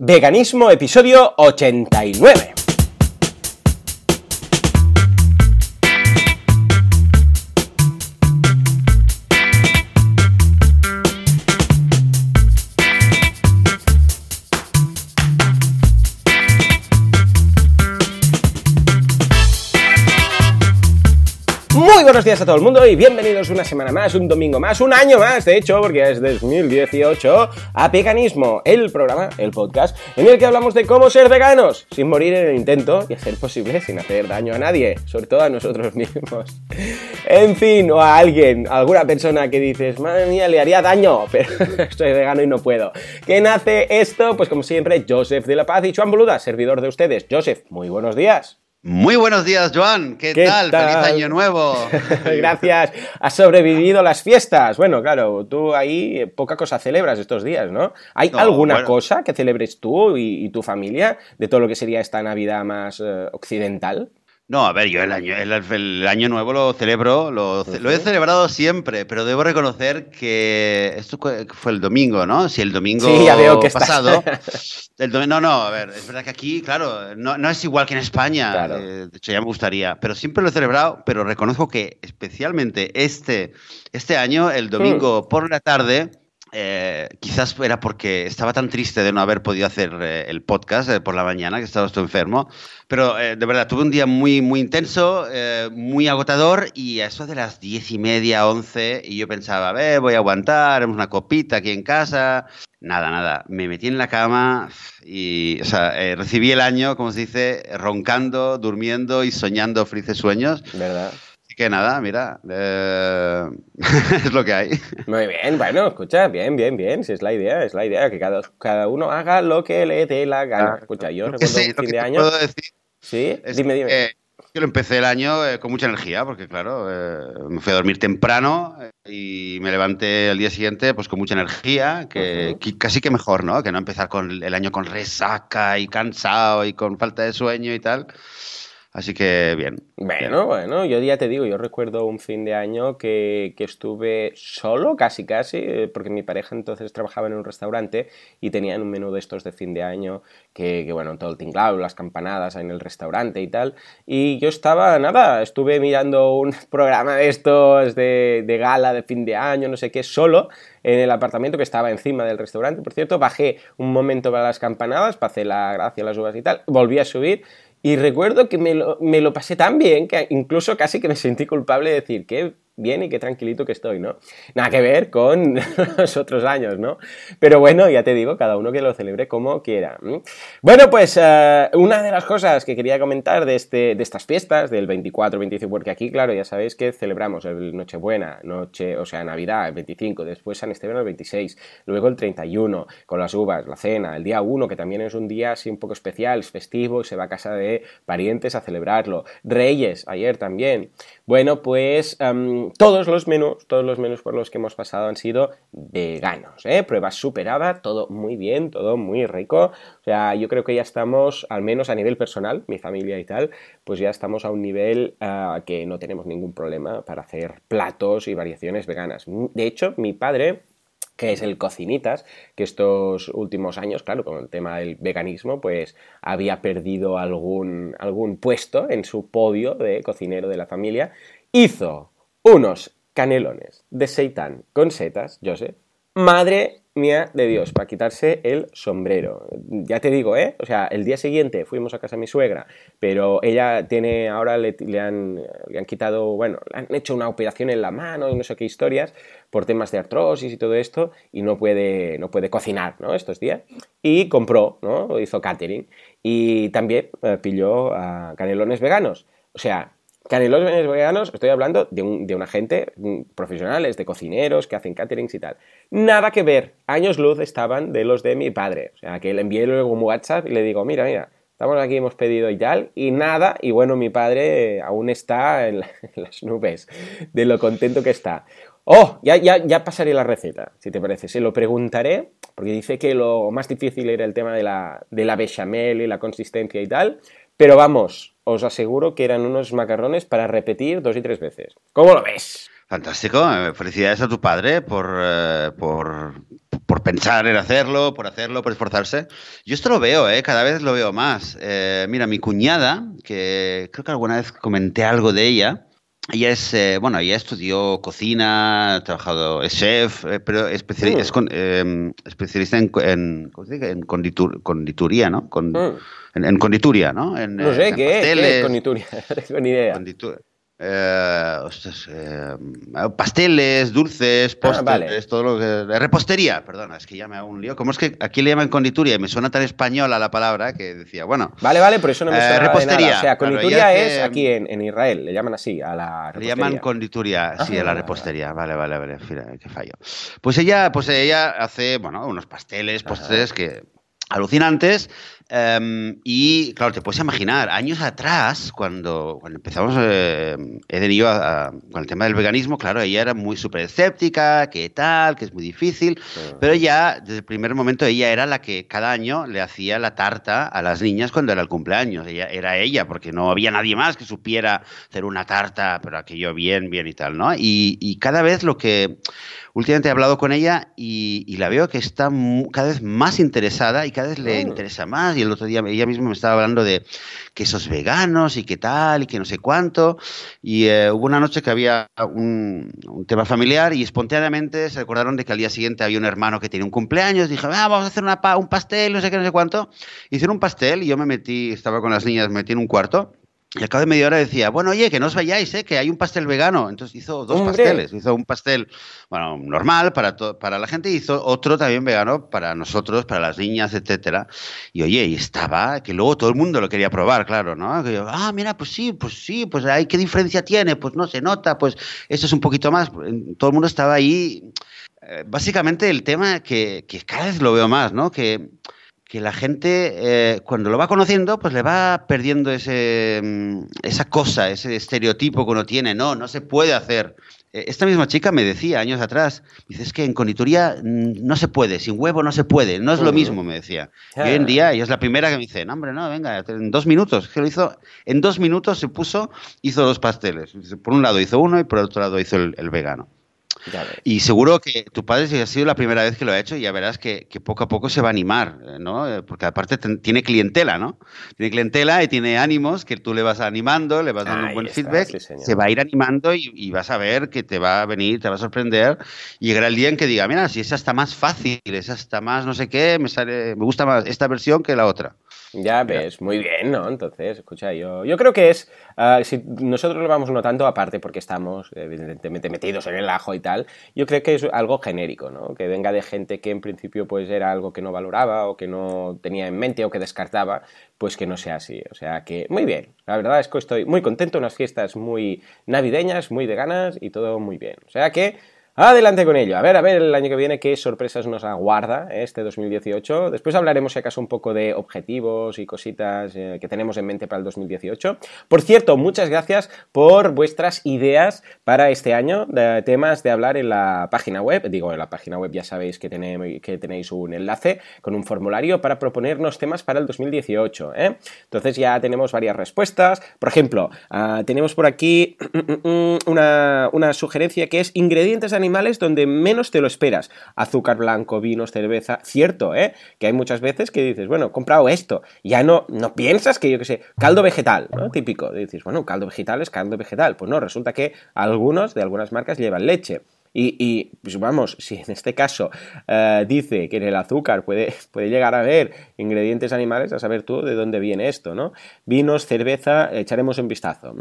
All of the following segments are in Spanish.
Veganismo, episodio 89. Buenos días a todo el mundo y bienvenidos una semana más, un domingo más, un año más, de hecho, porque es 2018, a Veganismo, el programa, el podcast, en el que hablamos de cómo ser veganos, sin morir en el intento y a ser posible sin hacer daño a nadie, sobre todo a nosotros mismos. En fin, o a alguien, a alguna persona que dices, madre mía, le haría daño, pero estoy vegano y no puedo. ¿Quién hace esto? Pues como siempre, Joseph de la Paz y Juan Boluda, servidor de ustedes. Joseph, muy buenos días. Muy buenos días, Joan. ¿Qué, tal? Feliz año nuevo. Gracias. Has sobrevivido las fiestas. Bueno, claro, tú ahí poca cosa celebras estos días, ¿no? ¿Hay No, alguna bueno. cosa que celebres tú y, y tu familia de todo lo que sería esta Navidad más eh, occidental? No, a ver, yo el año, el, el año nuevo lo celebro, lo, ce- lo he celebrado siempre, pero debo reconocer que esto fue el domingo, ¿no? Si el domingo Sí, ya veo que pasado. el domi- no, no, a ver, es verdad que aquí, claro, no, no es igual que en España. Claro. eh, de hecho, ya me gustaría, pero siempre lo he celebrado, pero reconozco que especialmente este, este año, el domingo por la tarde. Eh, quizás era porque estaba tan triste de no haber podido hacer eh, el podcast eh, por la mañana, que estaba esto enfermo, pero de verdad, tuve un día muy, muy intenso, muy agotador y a eso de las diez y media, once, y yo pensaba, a ver, voy a aguantar, una copita aquí en casa. Nada, nada, me metí en la cama y, recibí el año, como se dice, roncando, durmiendo y soñando felices sueños. ¿Verdad? Que nada, mira, eh, es lo que hay. Muy bien, bueno, escucha, bien, bien, bien, si es la idea, es la idea, que cada, cada uno haga lo que le dé la gana. Ah, Escucha, yo recuerdo sí, un fin de año... puedo decir Sí, es dime, dime. que yo lo empecé el año eh, con mucha energía, porque claro, eh, me fui a dormir temprano eh, y me levanté al día siguiente pues con mucha energía, que, Ujú. que casi que mejor, ¿no? Que no empezar con el año con resaca y cansado y con falta de sueño y tal. Así que bien. Bueno, bueno, yo ya te digo, yo recuerdo un fin de año que, que estuve solo, casi casi, eh, porque mi pareja entonces trabajaba en un restaurante y tenían un menú de estos de fin de año, que, que bueno, todo el tinglado, las campanadas en el restaurante y tal, y yo estaba, nada, estuve mirando un programa de estos de, de gala de fin de año, no sé qué, solo en el apartamento que estaba encima del restaurante, por cierto, bajé un momento para las campanadas, pasé la gracia, las uvas y tal, volví a subir y recuerdo que me lo, me lo pasé tan bien que incluso casi que me sentí culpable de decir qué bien y qué tranquilito que estoy, ¿no? Nada que ver con los otros años, ¿no? Pero bueno, ya te digo, cada uno que lo celebre como quiera. Bueno, pues eh, una de las cosas que quería comentar de, este, de estas fiestas, del 24, 25, porque aquí, claro, ya sabéis que celebramos el Nochebuena, noche, o sea, Navidad, el 25, después San Esteban el 26, luego el 31, con las uvas, la cena, el día 1, que también es un día así un poco especial, es festivo y se va a casa de parientes a celebrarlo. Reyes, ayer también. Bueno, pues em, todos los menús, todos los menús por los que hemos pasado han sido veganos, ¿eh? Prueba superada, todo muy bien, todo muy rico. O sea, yo creo que ya estamos, al menos a nivel personal, mi familia y tal, pues ya estamos a un nivel ah, que no tenemos ningún problema para hacer platos y variaciones veganas. De hecho, mi padre que es el Cocinitas, que estos últimos años, claro, con el tema del veganismo, pues había perdido algún, algún puesto en su podio de cocinero de la familia, hizo unos canelones de seitán con setas, Joseph, madre mía de Dios, para quitarse el sombrero. Ya te digo, ¿eh? O sea, el día siguiente fuimos a casa de mi suegra, pero ella tiene, ahora le, le han, le han quitado, bueno, le han hecho una operación en la mano y no sé qué historias, por temas de artrosis y todo esto, y no puede, no puede cocinar, ¿no? Estos días. Y compró, ¿no? Hizo catering. Y también eh, pilló a canelones veganos. O sea, canelones veganos, estoy hablando de, un, de una gente, mm, profesionales, de cocineros que hacen caterings y tal. Nada que ver, años luz estaban de los de mi padre. O sea, que le envié luego un WhatsApp y le digo, mira, mira, estamos aquí, hemos pedido y tal, y nada, y bueno, mi padre eh, aún está en, en las nubes de lo contento que está. Oh, ya, ya, ya pasaré la receta, si te parece. Se lo preguntaré, porque dice que lo más difícil era el tema de la, de la bechamel y la consistencia y tal. Pero vamos, os aseguro que eran unos macarrones para repetir dos y tres veces. ¿Cómo lo ves? Fantástico, eh, felicidades a tu padre por, eh, por, por pensar en hacerlo, por hacerlo, por esforzarse. Yo esto lo veo, ¿eh? cada vez lo veo más. Eh, mira, mi cuñada, que creo que alguna vez comenté algo de ella, ella es, eh, bueno, ella estudió cocina, ha trabajado, es chef, eh, pero mm. em, especialista en, en, en condituría, ¿no? Con, mm. en, condituría, ¿no? no sé, ¿qué, ¿qué, es condituría? Con idea. Eh, eh, pasteles, dulces, ah, postres, todo lo que. Repostería, perdona, es que ya me hago un lío. ¿Cómo es que aquí le llaman condituría? Y me suena tan española la palabra que decía, bueno. Vale, vale, por eso no me eh, suena. repostería. O sea, condituría es aquí en, Israel, le llaman así a la repostería. Le llaman condituría, sí, a la ah, repostería. Vale, vale, vale, vale qué fallo. Pues ella, pues ella hace, bueno, unos pasteles, postres que alucinantes Em, y claro, te puedes imaginar, años atrás, cuando, cuando empezamos, eh, Eden y con el tema del veganismo, claro, ella era muy súper escéptica, que tal, que es muy difícil, pero ya desde el primer momento ella era la que cada año le hacía la tarta a las niñas cuando era el cumpleaños. Ella, era ella, porque no había nadie más que supiera hacer una tarta, pero aquello bien, bien y tal, ¿no? Y, y cada vez lo que últimamente he hablado con ella y, la veo que está cada vez más interesada y cada vez le interesa más. Y el otro día ella misma me estaba hablando de quesos veganos y qué tal y que no sé cuánto. Y eh, hubo una noche que había un, tema familiar y espontáneamente se recordaron de que al día siguiente había un hermano que tenía un cumpleaños. Dije, ah, vamos a hacer un pastel, no sé qué, no sé cuánto. Hicieron un pastel y yo me metí, estaba con las niñas, me metí en un cuarto y al cabo de media hora decía, bueno, oye, que no os vayáis, ¿eh? que hay un pastel vegano. Entonces hizo dos pasteles. Hizo un pastel, bueno, normal para, para la gente y hizo otro también vegano para nosotros, para las niñas, etcétera. Y oye, y estaba, que luego todo el mundo lo quería probar, claro, ¿no? Que yo, ah, mira, pues sí, pues sí, pues hay, ¿qué diferencia tiene? Pues no se nota, pues esto es un poquito más. Todo el mundo estaba ahí. Eh, básicamente el tema que, que cada vez lo veo más, ¿no? Que que la gente eh, cuando lo va conociendo pues le va perdiendo ese, mm, esa cosa, ese estereotipo que uno tiene, no, no se puede hacer. Eh, esta misma chica me decía años atrás, dice, es que en condituría mm, no se puede, sin huevo no se puede, no es lo mismo, me decía. Y hoy en día, ella es la primera que me dice, no, hombre, no, venga, en dos minutos, que lo hizo, en dos minutos se puso, hizo dos pasteles. Por un lado hizo uno y por otro lado hizo el vegano. Y seguro que tu padre, si ha sido la primera vez que lo ha hecho, ya verás que, poco a poco se va a animar, ¿no? Eh, porque aparte tiene clientela, ¿no? Tiene clientela y tiene ánimos que tú le vas animando, le vas dando un buen feedback, se va a ir animando y, vas a ver que te va a venir, te va a sorprender. Y llegará el día en que diga, mira, si esa está más fácil, esa está más no sé qué, me, sale, me gusta más esta versión que la otra. Ya ves, muy bien, ¿no? Entonces, escucha, yo, yo creo que es, ah, si nosotros lo vamos notando, aparte porque estamos evidentemente metidos en el ajo y tal, yo creo que es algo genérico, ¿no? Que venga de gente que en principio pues era algo que no valoraba o que no tenía en mente o que descartaba, pues que no sea así. O sea que, muy bien, la verdad es que estoy muy contento, unas fiestas muy navideñas, muy de ganas y todo muy bien. O sea que... Adelante con ello. A ver, a ver el año que viene qué sorpresas nos aguarda este 2018. Después hablaremos, si acaso, un poco de objetivos y cositas eh, que tenemos en mente para el 2018. Por cierto, muchas gracias por vuestras ideas para este año, de temas de hablar en la página web. Digo, en la página web ya sabéis que, tenéis, que tenéis un enlace con un formulario para proponernos temas para el 2018. ¿eh? Entonces ya tenemos varias respuestas. Por ejemplo, ah, tenemos por aquí una, una sugerencia que es ingredientes de animales donde menos te lo esperas. Azúcar blanco, vinos, cerveza. Cierto, ¿eh? Que hay muchas veces que dices, bueno, he comprado esto. Ya no, no piensas que yo qué sé, caldo vegetal, ¿no? Típico. dices, bueno, caldo vegetal es caldo vegetal. Pues no, resulta que algunos de algunas marcas llevan leche. Y, pues vamos, si en este caso eh, dice que en el azúcar puede, puede llegar a haber ingredientes animales, a saber tú de dónde viene esto, ¿no? Vinos, cerveza, echaremos un vistazo.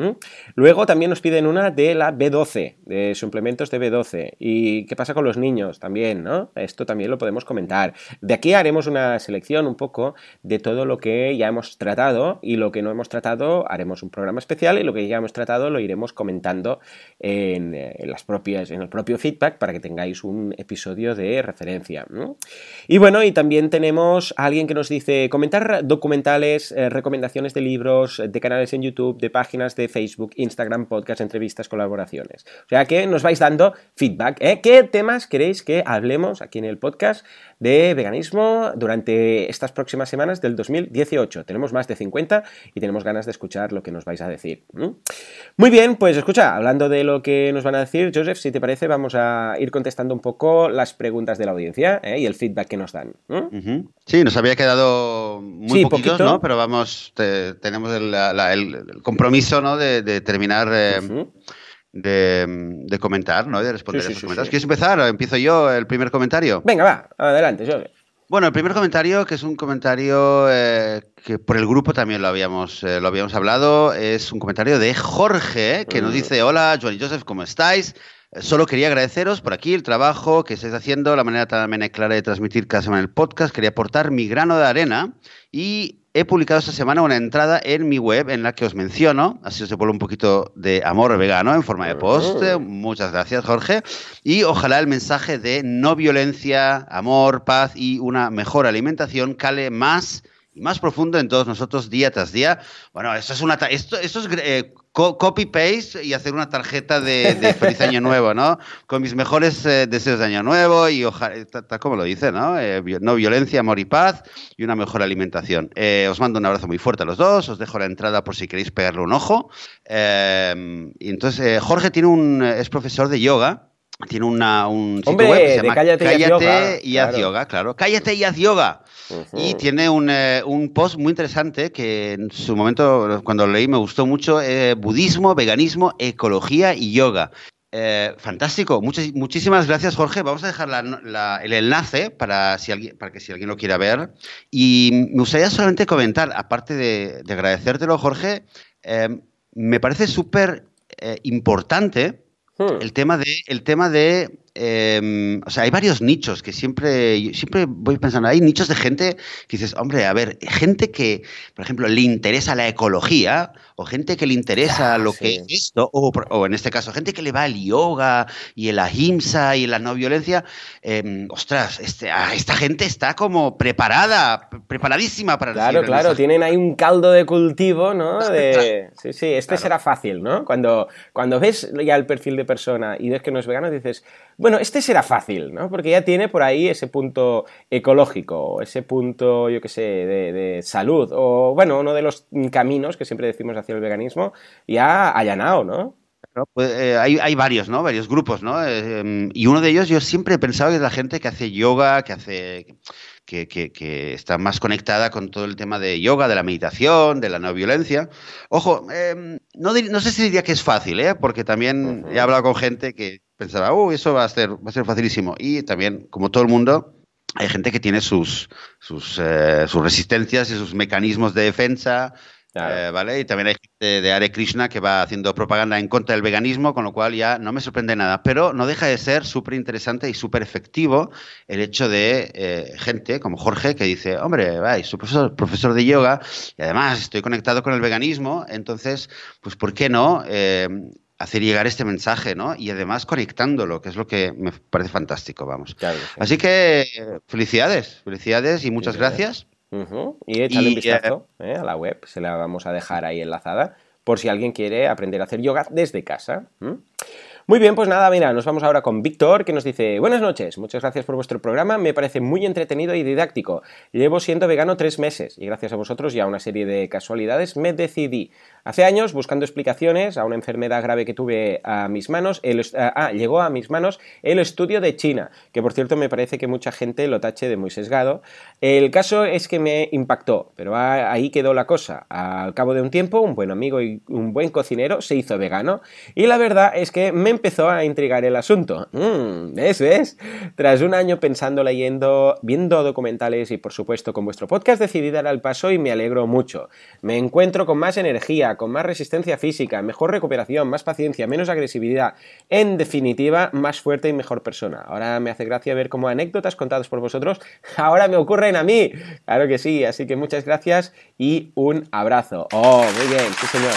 Luego también nos piden una de la B12, de suplementos de B12. ¿Y qué pasa con los niños? También. Esto también lo podemos comentar. De aquí haremos una selección un poco de todo lo que ya hemos tratado y lo que no hemos tratado haremos un programa especial y lo que ya hemos tratado lo iremos comentando en, en las propias, en el propio feedback para que tengáis un episodio de referencia. Y bueno, y también tenemos a alguien que nos dice comentar documentales, eh, recomendaciones de libros, de canales en YouTube, de páginas de Facebook, Instagram, podcast, entrevistas, colaboraciones. O sea que nos vais dando feedback. ¿eh? ¿Qué temas queréis que hablemos aquí en el podcast de veganismo durante estas próximas semanas del 2018? Tenemos más de 50 y tenemos ganas de escuchar lo que nos vais a decir. Muy bien, pues escucha, hablando de lo que nos van a decir, Joseph, si te parece, vamos vamos a ir contestando un poco las preguntas de la audiencia ¿eh? y el feedback que nos dan. Sí, nos había quedado muy poquitos, ¿no? Pero vamos, tenemos el, compromiso, ¿no? De, terminar. Eh, de, comentar, ¿no? De responder a esos comentarios. ¿Quieres empezar? ¿Empiezo yo el primer comentario? Venga, va, adelante, yo. Bueno, el primer comentario, que es un comentario eh, que por el grupo también lo habíamos, eh, lo habíamos hablado, es un comentario de Jorge, que nos mm. dice, hola, Joan y Joseph, ¿cómo estáis? Eh, solo quería agradeceros por aquí el trabajo que estáis haciendo, la manera también clara de transmitir cada semana el podcast. Quería aportar mi grano de arena y he publicado esta semana una entrada en mi web en la que os menciono, así os devuelvo un poquito de amor vegano en forma de post. Muchas gracias, Jorge. Y ojalá el mensaje de no violencia, amor, paz y una mejor alimentación cale más y más profundo en todos nosotros día tras día. Bueno, esto es una esto, esto es eh, copy-paste y hacer una tarjeta de, feliz año nuevo, ¿no? Con mis mejores eh, deseos de año nuevo y ojalá, tal como lo dice, ¿no? Eh, no violencia, amor y paz y una mejor alimentación. Eh, os mando un abrazo muy fuerte a los dos, os dejo la entrada por si queréis pegarle un ojo. y entonces, Jorge tiene un, es profesor de yoga tiene una, un sitio web que se llama Cállate, y haz yoga. claro. Cállate y haz yoga. Y tiene un, eh, un, post muy interesante que en su momento, cuando lo leí, me gustó mucho. Eh, budismo, veganismo, ecología y yoga. Eh, fantástico. Muchísimas gracias, Jorge. Vamos a dejar el enlace para, si alguien, para que si alguien lo quiera ver. Y me gustaría solamente comentar, aparte de, de agradecértelo, Jorge, me parece súper importante Hmm. El tema de, el tema de Em, o sea, hay varios nichos que siempre, siempre voy pensando, hay nichos de gente que dices, hombre, a ver, gente que, por ejemplo, le interesa la ecología, o gente que le interesa lo que es esto, o, en este caso, gente que le va al yoga y el ahimsa y la no violencia, em, ostras, este, esta gente está como preparada, preparadísima para Claro, claro, tienen ahí un caldo de cultivo, ¿no? De, sí, sí, este será fácil, ¿no? Cuando, cuando ves ya el perfil de persona y ves que no es vegano, dices, bueno, este será fácil, ¿no? Porque ya tiene por ahí ese punto ecológico, ese punto, yo qué sé, de, salud, o bueno, uno de los caminos que siempre decimos hacia el veganismo, ya allanado, ¿no? Pues, eh, hay, varios, ¿no? Varios grupos, ¿no? Eh, em, y uno de ellos yo siempre he pensado que es la gente que hace yoga, que hace que, está más conectada con todo el tema de yoga, de la meditación, de la no violencia. Ojo, em, no, no, sé si diría que es fácil, ¿eh? porque también he hablado con gente que pensaba, uh, eso va a, ser, va a ser facilísimo. Y también, como todo el mundo, hay gente que tiene sus, sus, eh, sus resistencias y sus mecanismos de defensa, eh, ¿Vale? Y también hay gente de Hare Krishna que va haciendo propaganda en contra del veganismo, con lo cual ya no me sorprende nada. Pero no deja de ser súper interesante y súper efectivo el hecho de eh, gente como Jorge que dice, hombre, vais, soy profesor, profesor, de yoga y además estoy conectado con el veganismo, entonces, pues ¿por qué no? Eh, hacer llegar este mensaje, ¿no? Y además conectándolo, que es lo que me parece fantástico, vamos. Así que felicidades, felicidades y muchas gracias. Y échale un vistazo eh, a la web, se la vamos a dejar ahí enlazada, por si alguien quiere aprender a hacer yoga desde casa. Muy bien, pues nada, mira, nos vamos ahora con Víctor, que nos dice, buenas noches, muchas gracias por vuestro programa, me parece muy entretenido y didáctico. Llevo siendo vegano tres meses y gracias a vosotros y a una serie de casualidades me decidí. Hace años, buscando explicaciones a una enfermedad grave que tuve a mis manos, el, ah, llegó a mis manos el estudio de China, que por cierto me parece que mucha gente lo tache de muy sesgado. El caso es que me impactó, pero ahí quedó la cosa. Al cabo de un tiempo, un buen amigo y un buen cocinero se hizo vegano y la verdad es que me empezó a intrigar el asunto. Mm, ¿Ves? ¿Ves? Tras un año pensando, leyendo, viendo documentales y por supuesto con vuestro podcast decidí dar al paso y me alegro mucho. Me encuentro con más energía, con más resistencia física, mejor recuperación, más paciencia, menos agresividad. En definitiva, más fuerte y mejor persona. Ahora me hace gracia ver cómo anécdotas contadas por vosotros ahora me ocurren a mí. Claro que sí, así que muchas gracias y un abrazo. Oh, muy bien, sí señor.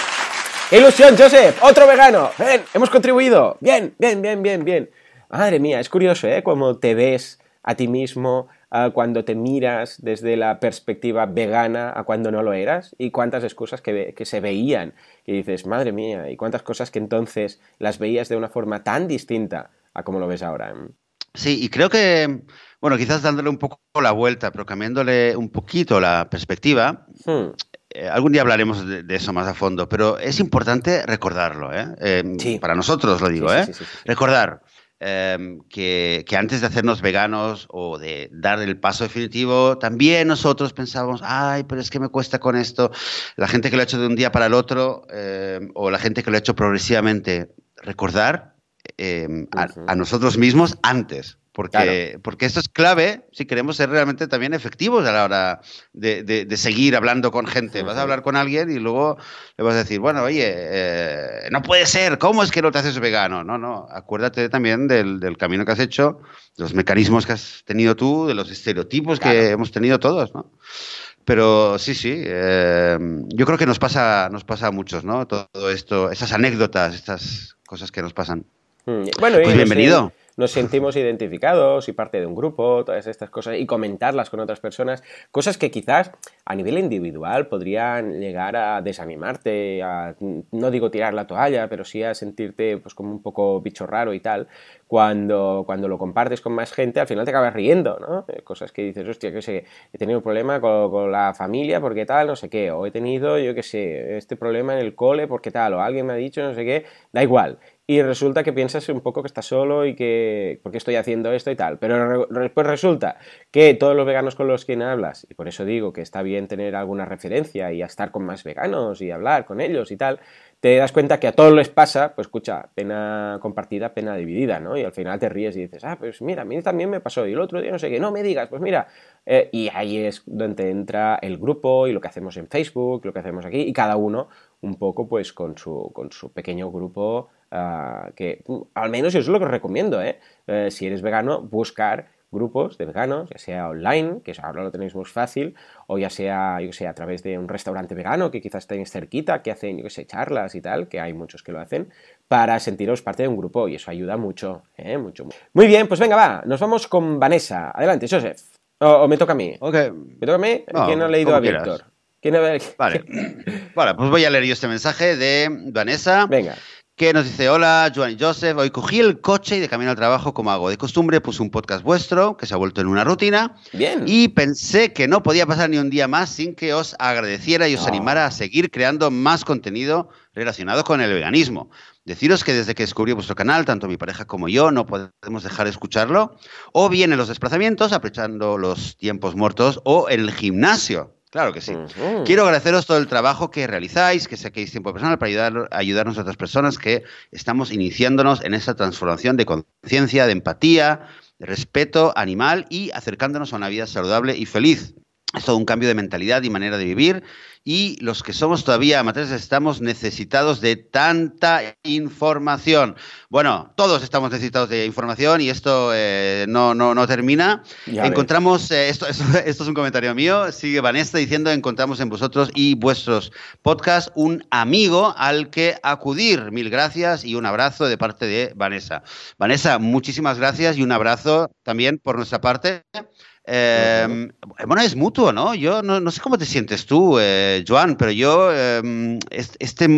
ilusión, Joseph! ¡Otro vegano! ¡Ven! ¡Hemos contribuido! Bien, bien, bien, bien, bien. Madre mía, es curioso, ¿eh? Cómo te ves a ti mismo, cuando te miras desde la perspectiva vegana a cuando no lo eras y cuántas excusas que, que, se veían y dices, madre mía, y cuántas cosas que entonces las veías de una forma tan distinta a como lo ves ahora. Sí, y creo que, bueno, quizás dándole un poco la vuelta, pero cambiándole un poquito la perspectiva, hmm. eh, algún día hablaremos de, eso más a fondo, pero es importante recordarlo, ¿eh? eh para nosotros lo digo, ¿eh? Recordar, em, que, antes de hacernos veganos o de dar el paso definitivo, también nosotros pensábamos, ay, pero es que me cuesta con esto. La gente que lo ha hecho de un día para el otro em, o la gente que lo ha hecho progresivamente, recordar em, a, nosotros mismos antes. Porque, porque esto es clave si queremos ser realmente también efectivos a la hora de, seguir hablando con gente. Vas a hablar con alguien y luego le vas a decir, bueno, oye, eh, no puede ser, ¿cómo es que no te haces vegano? No, no, acuérdate también del, camino que has hecho, de los mecanismos que has tenido tú, de los estereotipos que hemos tenido todos, ¿no? Pero sí, sí, eh, yo creo que nos pasa, nos pasa a muchos, ¿no? Todo esto, esas anécdotas, estas cosas que nos pasan. Mm, bueno, pues bienvenido nos sentimos identificados y parte de un grupo, todas estas cosas, y comentarlas con otras personas, cosas que quizás a nivel individual podrían llegar a desanimarte, a, no digo tirar la toalla, pero sí a sentirte pues como un poco bicho raro y tal, cuando, cuando lo compartes con más gente, al final te acabas riendo, ¿no? Eh, cosas que dices, hostia, que sé, he tenido un problema con, con, la familia porque tal, no sé qué, o he tenido, yo qué sé, este problema en el cole porque tal, o alguien me ha dicho no sé qué, da igual y resulta que piensas un poco que estás solo y que porque estoy haciendo esto y tal, pero después resulta que todos los veganos con los que hablas, y por eso digo que está bien tener alguna referencia y estar con más veganos y hablar con ellos y tal, te das cuenta que a todos les pasa, pues escucha, pena compartida, pena dividida, ¿no? Y al final te ríes y dices, ah, pues mira, a mí también me pasó, y el otro día no sé qué, no me digas, pues mira, eh, y ahí es donde entra el grupo y lo que hacemos en Facebook, lo que hacemos aquí, y cada uno un poco pues con su, con su pequeño grupo Ah, que mm, al menos eso es lo que os recomiendo, ¿eh? ¿eh? si eres vegano, buscar grupos de veganos, ya sea online, que ahora lo tenéis muy fácil, o ya sea, yo sé, a través de un restaurante vegano que quizás tenéis cerquita, que hacen, yo sé, charlas y tal, que hay muchos que lo hacen, para sentiros parte de un grupo, y eso ayuda mucho, ¿eh? Mucho. Muy bien, pues venga, va, nos vamos con Vanessa. Adelante, Joseph. O, me toca a mí. Okay. ¿Me toca a mí? ¿Quién ha leído a Víctor? ¿Quién ha... Vale. vale, pues voy a leer yo este mensaje de Vanessa. Venga que nos dice, hola, Joan y Joseph, hoy cogí el coche y de camino al trabajo, como hago de costumbre, puse un podcast vuestro, que se ha vuelto en una rutina. Bien. Y pensé que no podía pasar ni un día más sin que os agradeciera y os animara a seguir creando más contenido relacionado con el veganismo. Deciros que desde que descubrí vuestro canal, tanto mi pareja como yo, no podemos dejar de escucharlo, o bien en los desplazamientos, aprovechando los tiempos muertos, o en el gimnasio. Claro que sí. Quiero agradeceros todo el trabajo que realizáis, que saquéis tiempo personal para ayudar, ayudarnos a otras personas que estamos iniciándonos en esa transformación de conciencia, de empatía, de respeto animal y acercándonos a una vida saludable y feliz. Es todo un cambio de mentalidad y manera de vivir y los que somos todavía amateurs estamos necesitados de tanta información. Bueno, todos estamos necesitados de información y esto eh, no, no, no, termina. encontramos, eh, esto, esto, esto, es un comentario mío, sigue Vanessa diciendo, encontramos en vosotros y vuestros podcasts un amigo al que acudir. Mil gracias y un abrazo de parte de Vanessa. Vanessa, muchísimas gracias y un abrazo también por nuestra parte. Eh, bueno, es mutuo, ¿no? Yo no, no sé cómo te sientes tú, eh, Joan, pero yo, em, este,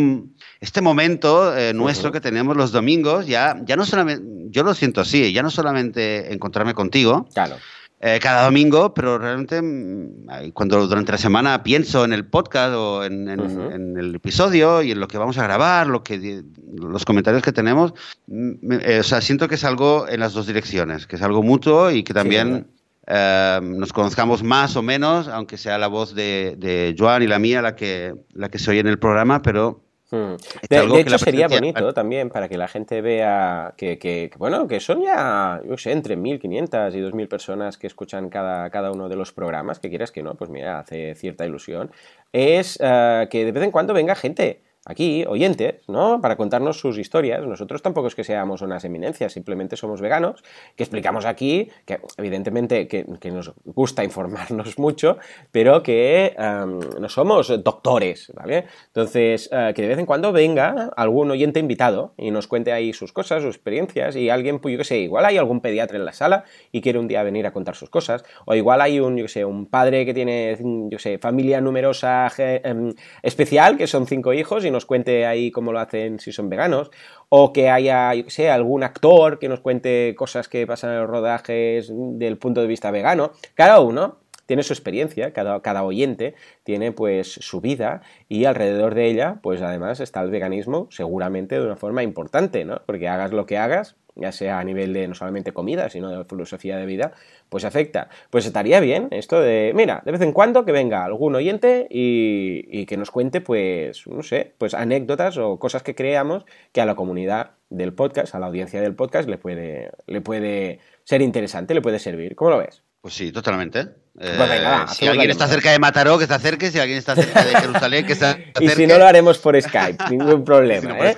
este momento eh, nuestro que tenemos los domingos, ya, ya no solamente, yo lo siento así, ya no solamente encontrarme contigo. Claro. Eh, cada domingo, pero realmente mm, cuando durante la semana pienso en el podcast o en, el episodio y en lo que vamos a grabar, lo que los comentarios que tenemos, mm, o sea, siento que es algo en las dos direcciones, que es algo mutuo y que también Em, nos conozcamos más o menos, aunque sea la voz de, Joan y la mía la que, la que se oye en el programa, pero hmm. De, hecho, sería bonito también para que la gente vea que, bueno, que son ya, yo sé, entre 1.500 y 2.000 personas que escuchan cada, cada uno de los programas, que quieras que no, pues mira, hace cierta ilusión, es eh, que de vez en cuando venga gente aquí, oyentes, ¿no? Para contarnos sus historias. Nosotros tampoco es que seamos unas eminencias, simplemente somos veganos, que explicamos aquí, que evidentemente que, nos gusta informarnos mucho, pero que no somos doctores, ¿vale? Entonces, eh, que de vez en cuando venga algún oyente invitado y nos cuente ahí sus cosas, sus experiencias, y alguien, pues yo qué sé, igual hay algún pediatra en la sala y quiere un día venir a contar sus cosas, o igual hay un, yo qué sé, un padre que tiene, yo sé, familia numerosa em, especial, que son cinco hijos, y nos cuente ahí cómo lo hacen si son veganos, o que haya, yo sé, algún actor que nos cuente cosas que pasan en los rodajes del punto de vista vegano. Cada uno tiene su experiencia, cada, oyente tiene pues su vida y alrededor de ella pues además está el veganismo seguramente de una forma importante, ¿no? Porque hagas lo que hagas, ya sea a nivel de no solamente comida, sino de filosofía de vida, pues afecta. Pues estaría bien esto de, mira, de vez en cuando que venga algún oyente y, que nos cuente, pues, no sé, pues anécdotas o cosas que creamos que a la comunidad del podcast, a la audiencia del podcast, le puede, le puede ser interesante, le puede servir. ¿Cómo lo ves? Pues sí, totalmente. Pues eh, si alguien está cerca de Mataró, que está cerca, si alguien está cerca de Jerusalén, que está cerca. Y si no lo haremos por Skype, ningún problema. ¿eh?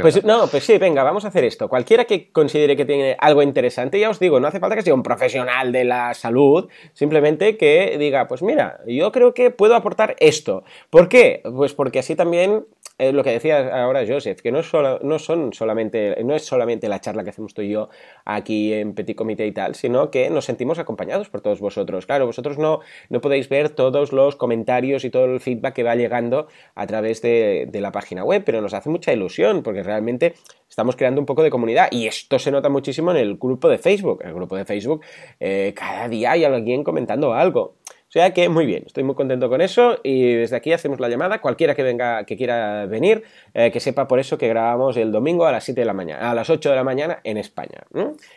pues no, pues sí, venga, vamos a hacer esto. Cualquiera que considere que tiene algo interesante, ya os digo, no hace falta que sea un profesional de la salud, simplemente que diga, pues mira, yo creo que puedo aportar esto. ¿Por qué? Pues porque así también es lo que decía ahora Joseph, que no, son solamente, no es solamente la charla que hacemos tú y yo aquí en Petit Comité y tal, sino que nos sentimos acompañados por todos vosotros. Claro, vosotros no, no podéis ver todos los comentarios y todo el feedback que va llegando a través de, la página web, pero nos hace mucha ilusión porque realmente estamos creando un poco de comunidad y esto se nota muchísimo en el grupo de Facebook. En el grupo de Facebook eh, cada día hay alguien comentando algo. Sea que muy bien, estoy muy contento con eso y desde aquí hacemos la llamada. Cualquiera que venga, que quiera venir, eh, que sepa por eso que grabamos el domingo a las 7 de la mañana, a las 8 de la mañana en España.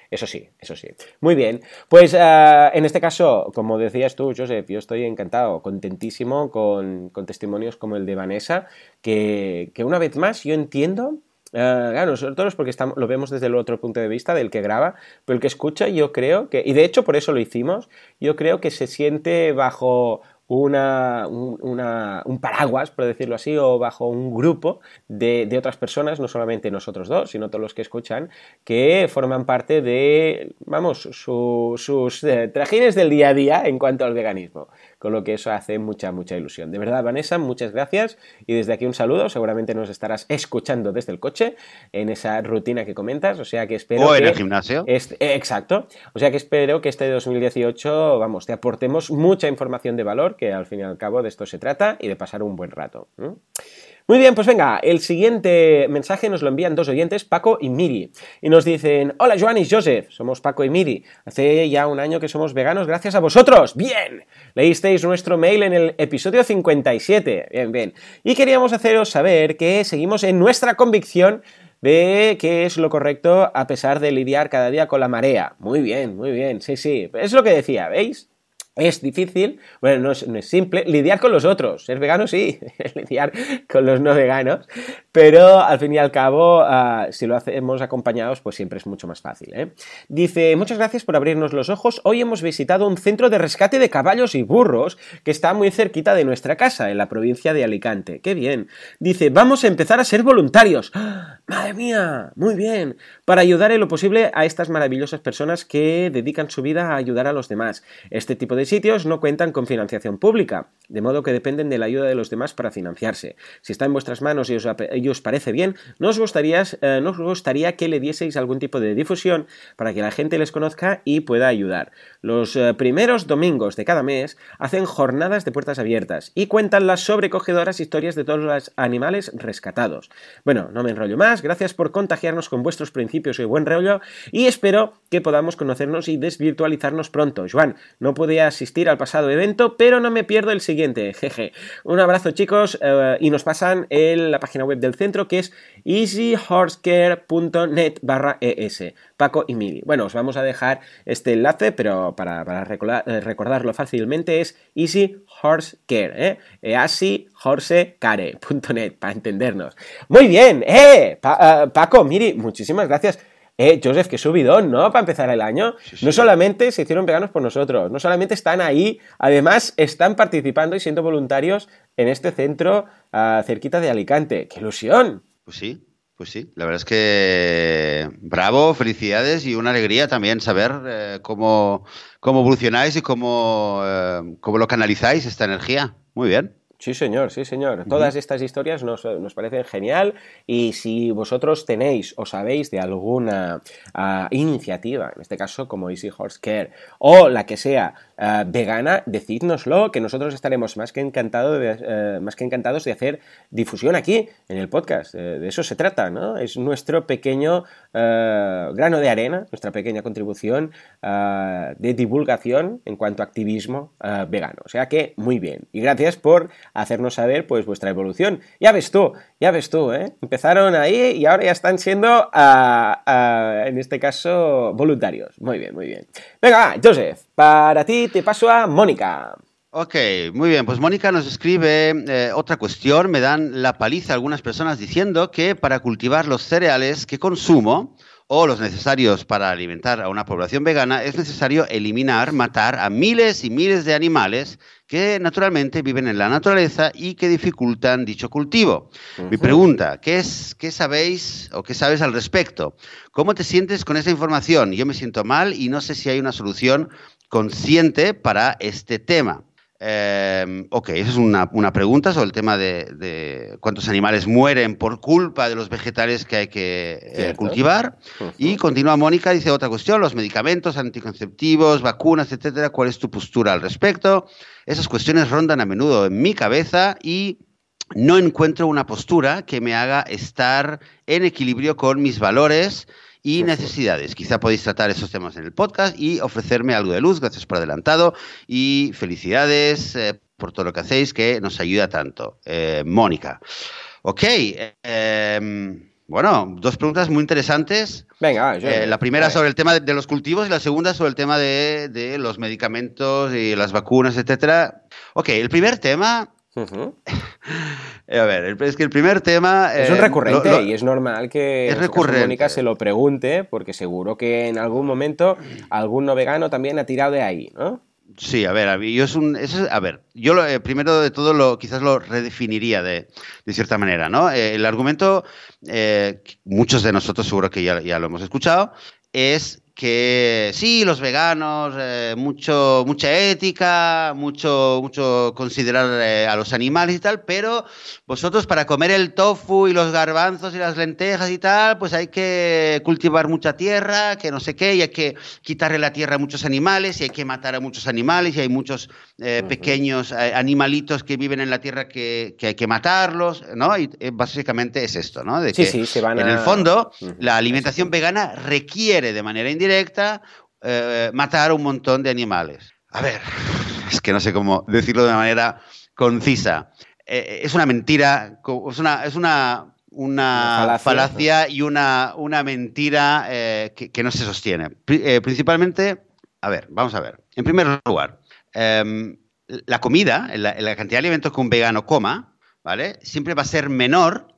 Eso sí, eso sí. Muy bien. Pues eh, en este caso, como decías tú, Joseph, yo estoy encantado, contentísimo con, testimonios como el de Vanessa, que, que una vez más yo entiendo Nosotros porque estamos, lo vemos desde el otro punto de vista del que graba, pero el que escucha yo creo que, y de hecho por eso lo hicimos, yo creo que se siente bajo una, un paraguas, por decirlo así, o bajo un grupo de, otras personas, no solamente nosotros dos, sino todos los que escuchan, que forman parte de, vamos, sus eh, trajines del día a día en cuanto al veganismo con lo que eso hace mucha, mucha ilusión. De verdad, Vanessa, muchas gracias y desde aquí un saludo, seguramente nos estarás escuchando desde el coche en esa rutina que comentas, o sea que espero... O en el gimnasio. Este, eh, exacto, o sea que espero que este 2018, vamos, te aportemos mucha información de valor, que al fin y al cabo de esto se trata, y de pasar un buen rato. Muy bien, pues venga, el siguiente mensaje nos lo envían dos oyentes, Paco y Miri, y nos dicen, hola Joan y Joseph, somos Paco y Miri, hace ya un año que somos veganos gracias a vosotros, bien, leísteis nuestro mail en el episodio 57, bien, bien, y queríamos haceros saber que seguimos en nuestra convicción de que es lo correcto a pesar de lidiar cada día con la marea. Muy bien, muy bien, sí, sí, es lo que decía, ¿veis? Es difícil, bueno, no es, simple, lidiar con los otros. Ser vegano sí, lidiar con los no veganos, pero al fin y al cabo, ah, si lo hacemos acompañados, pues siempre es mucho más fácil. ¿eh? Dice, muchas gracias por abrirnos los ojos. Hoy hemos visitado un centro de rescate de caballos y burros que está muy cerquita de nuestra casa, en la provincia de Alicante. ¡Qué bien! Dice, vamos a empezar a ser voluntarios. ¡Ah! ¡Madre mía! Muy bien. Para ayudar en lo posible a estas maravillosas personas que dedican su vida a ayudar a los demás. Este tipo de sitios no cuentan con financiación pública, de modo que dependen de la ayuda de los demás para financiarse. Si está en vuestras manos y os, parece bien, nos gustaría, eh, nos gustaría que le dieseis algún tipo de difusión para que la gente les conozca y pueda ayudar. Los eh, primeros domingos de cada mes hacen jornadas de puertas abiertas y cuentan las sobrecogedoras historias de todos los animales rescatados. Bueno, no me enrollo más, gracias por contagiarnos con vuestros principios y buen rollo y espero que podamos conocernos y desvirtualizarnos pronto. Joan, no pude asistir al pasado evento, pero no me pierdo el siguiente. Jeje. Un abrazo chicos eh, y nos pasan en la página web del centro que es easyhorsecare.net barra es. Paco y Miri. Bueno, os vamos a dejar este enlace, pero para, eh, recordarlo fácilmente es easyhorsecare, ¿eh? easyhorsecare.net para entendernos. Muy bien, eh, Paco, Miri, muchísimas gracias. Eh, Joseph, qué subidón, ¿no? Para empezar el año. No solamente se hicieron veganos por nosotros, no solamente están ahí, además están participando y siendo voluntarios en este centro uh, cerquita de Alicante. ¡Qué ilusión! Pues sí, pues sí, la verdad es que bravo, felicidades y una alegría también saber eh, cómo, cómo evolucionáis y cómo, eh, cómo lo canalizáis esta energía. Muy bien. Sí, señor, sí, señor. Todas estas historias nos, nos, parecen genial y si vosotros tenéis o sabéis de alguna uh, iniciativa, en este caso como Easy Horse Care, o la que sea uh, vegana, decídnoslo, que nosotros estaremos más que, encantado de, uh, más que encantados de hacer difusión aquí, en el podcast. de eso se trata, ¿no? Es nuestro pequeño grano de arena, nuestra pequeña contribución de divulgación en cuanto a activismo vegano. O sea que, muy bien. Y gracias por hacernos saber pues vuestra evolución. Ya ves tú, ya ves tú, ¿eh? Empezaron ahí y ahora ya están siendo, en este caso, voluntarios. Muy bien, muy bien. Venga, Joseph, para ti te paso a Mónica. Ok, muy bien. Pues Mónica nos escribe eh, otra cuestión. Me dan la paliza algunas personas diciendo que para cultivar los cereales que consumo, o los necesarios para alimentar a una población vegana, es necesario eliminar, matar a miles y miles de animales que naturalmente viven en la naturaleza y que dificultan dicho cultivo. Mi pregunta, ¿qué, es, ¿qué sabéis o qué sabes al respecto? ¿Cómo te sientes con esa información? Yo me siento mal y no sé si hay una solución consciente para este tema. Eh, ok, esa es una, pregunta sobre el tema de, cuántos animales mueren por culpa de los vegetales que hay que eh, cultivar. Y continúa Mónica, dice otra cuestión, los medicamentos anticonceptivos, vacunas, etcétera. ¿Cuál es tu postura al respecto? Esas cuestiones rondan a menudo en mi cabeza y no encuentro una postura que me haga estar en equilibrio con mis valores y necesidades. Quizá podéis tratar esos temas en el podcast y ofrecerme algo de luz. Gracias por adelantado y felicidades eh, por todo lo que hacéis que nos ayuda tanto. Eh, Mónica. Ok. Em, bueno, dos preguntas muy interesantes. Venga, eh, la primera sobre el tema de, los cultivos y la segunda sobre el tema de, de los medicamentos y las vacunas, etcétera. Ok, el primer tema a ver, es que el primer tema... Es un eh, recurrente y es normal que es Mónica se lo pregunte porque seguro que en algún momento algún no vegano también ha tirado de ahí, ¿no? Sí, a ver, yo es un, a ver, yo lo, eh, primero de todo lo, quizás lo redefiniría de, de cierta manera, ¿no? Eh, el argumento, muchos de nosotros seguro que ya, ya, lo hemos escuchado, es que sí, los veganos, eh, mucho, mucha ética, mucho, mucho considerar eh, a los animales y tal, pero vosotros para comer el tofu y los garbanzos y las lentejas y tal, pues hay que cultivar mucha tierra, que no sé qué, y hay que quitarle la tierra a muchos animales, y hay que matar a muchos animales, y hay muchos eh, pequeños animalitos que viven en la tierra que, hay que matarlos, ¿no? Y básicamente es esto, ¿no? De que en el fondo la alimentación vegana requiere de manera indirecta directa eh, matar un montón de animales. A ver, es que no sé cómo decirlo de manera concisa. Eh, es una mentira, es una, es una, una, falacia, y una, una mentira eh, que, no se sostiene. principalmente, a ver, vamos a ver. En primer lugar, em, la comida, la, cantidad de alimentos que un vegano coma, ¿vale? Siempre va a ser menor,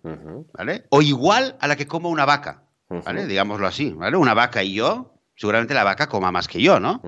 ¿vale? O igual a la que coma una vaca, ¿vale? Digámoslo así, ¿vale? Una vaca y yo seguramente la vaca coma más que yo, ¿no?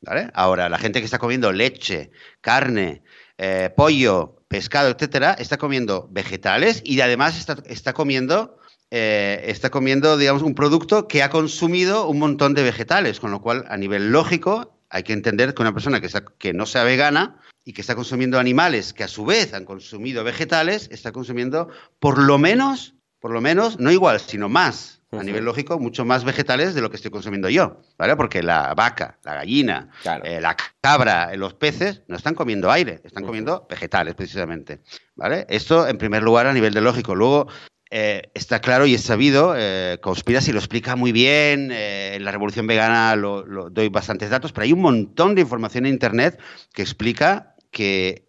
¿Vale? Ahora, la gente que está comiendo leche, carne, eh, pollo, pescado, etcétera, está comiendo vegetales y además está, comiendo, eh, está comiendo, digamos, un producto que ha consumido un montón de vegetales, con lo cual, a nivel lógico, hay que entender que una persona que, que no sea vegana y que está consumiendo animales que a su vez han consumido vegetales, está consumiendo por lo menos, por lo menos, no igual, sino más a nivel lógico, mucho más vegetales de lo que estoy consumiendo yo, ¿vale? Porque la vaca, la gallina, eh, la cabra, los peces no están comiendo aire, están comiendo vegetales precisamente, ¿vale? Esto en primer lugar a nivel de lógico. Luego eh, está claro y es sabido, eh, Conspiracy lo explica muy bien, eh, en la revolución vegana lo, lo, doy bastantes datos, pero hay un montón de información en Internet que explica que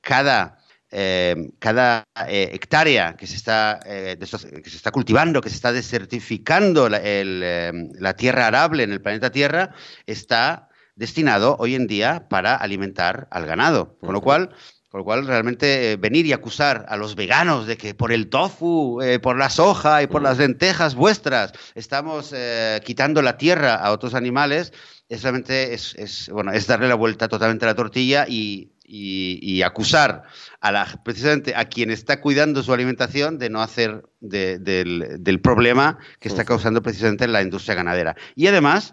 cada eh, cada eh, hectárea que se, está, eh, que se está cultivando, que se está desertificando la, tierra arable en el planeta Tierra, está destinado hoy en día para alimentar al ganado. Con lo cual, con lo cual, realmente venir y acusar a los veganos de que por el tofu, por la soja y por las lentejas vuestras estamos quitando la tierra a otros animales, es realmente es, bueno, es darle la vuelta totalmente a la tortilla y y, acusar a la, precisamente a quien está cuidando su alimentación de no hacer del, problema que está causando precisamente la industria ganadera. Y además,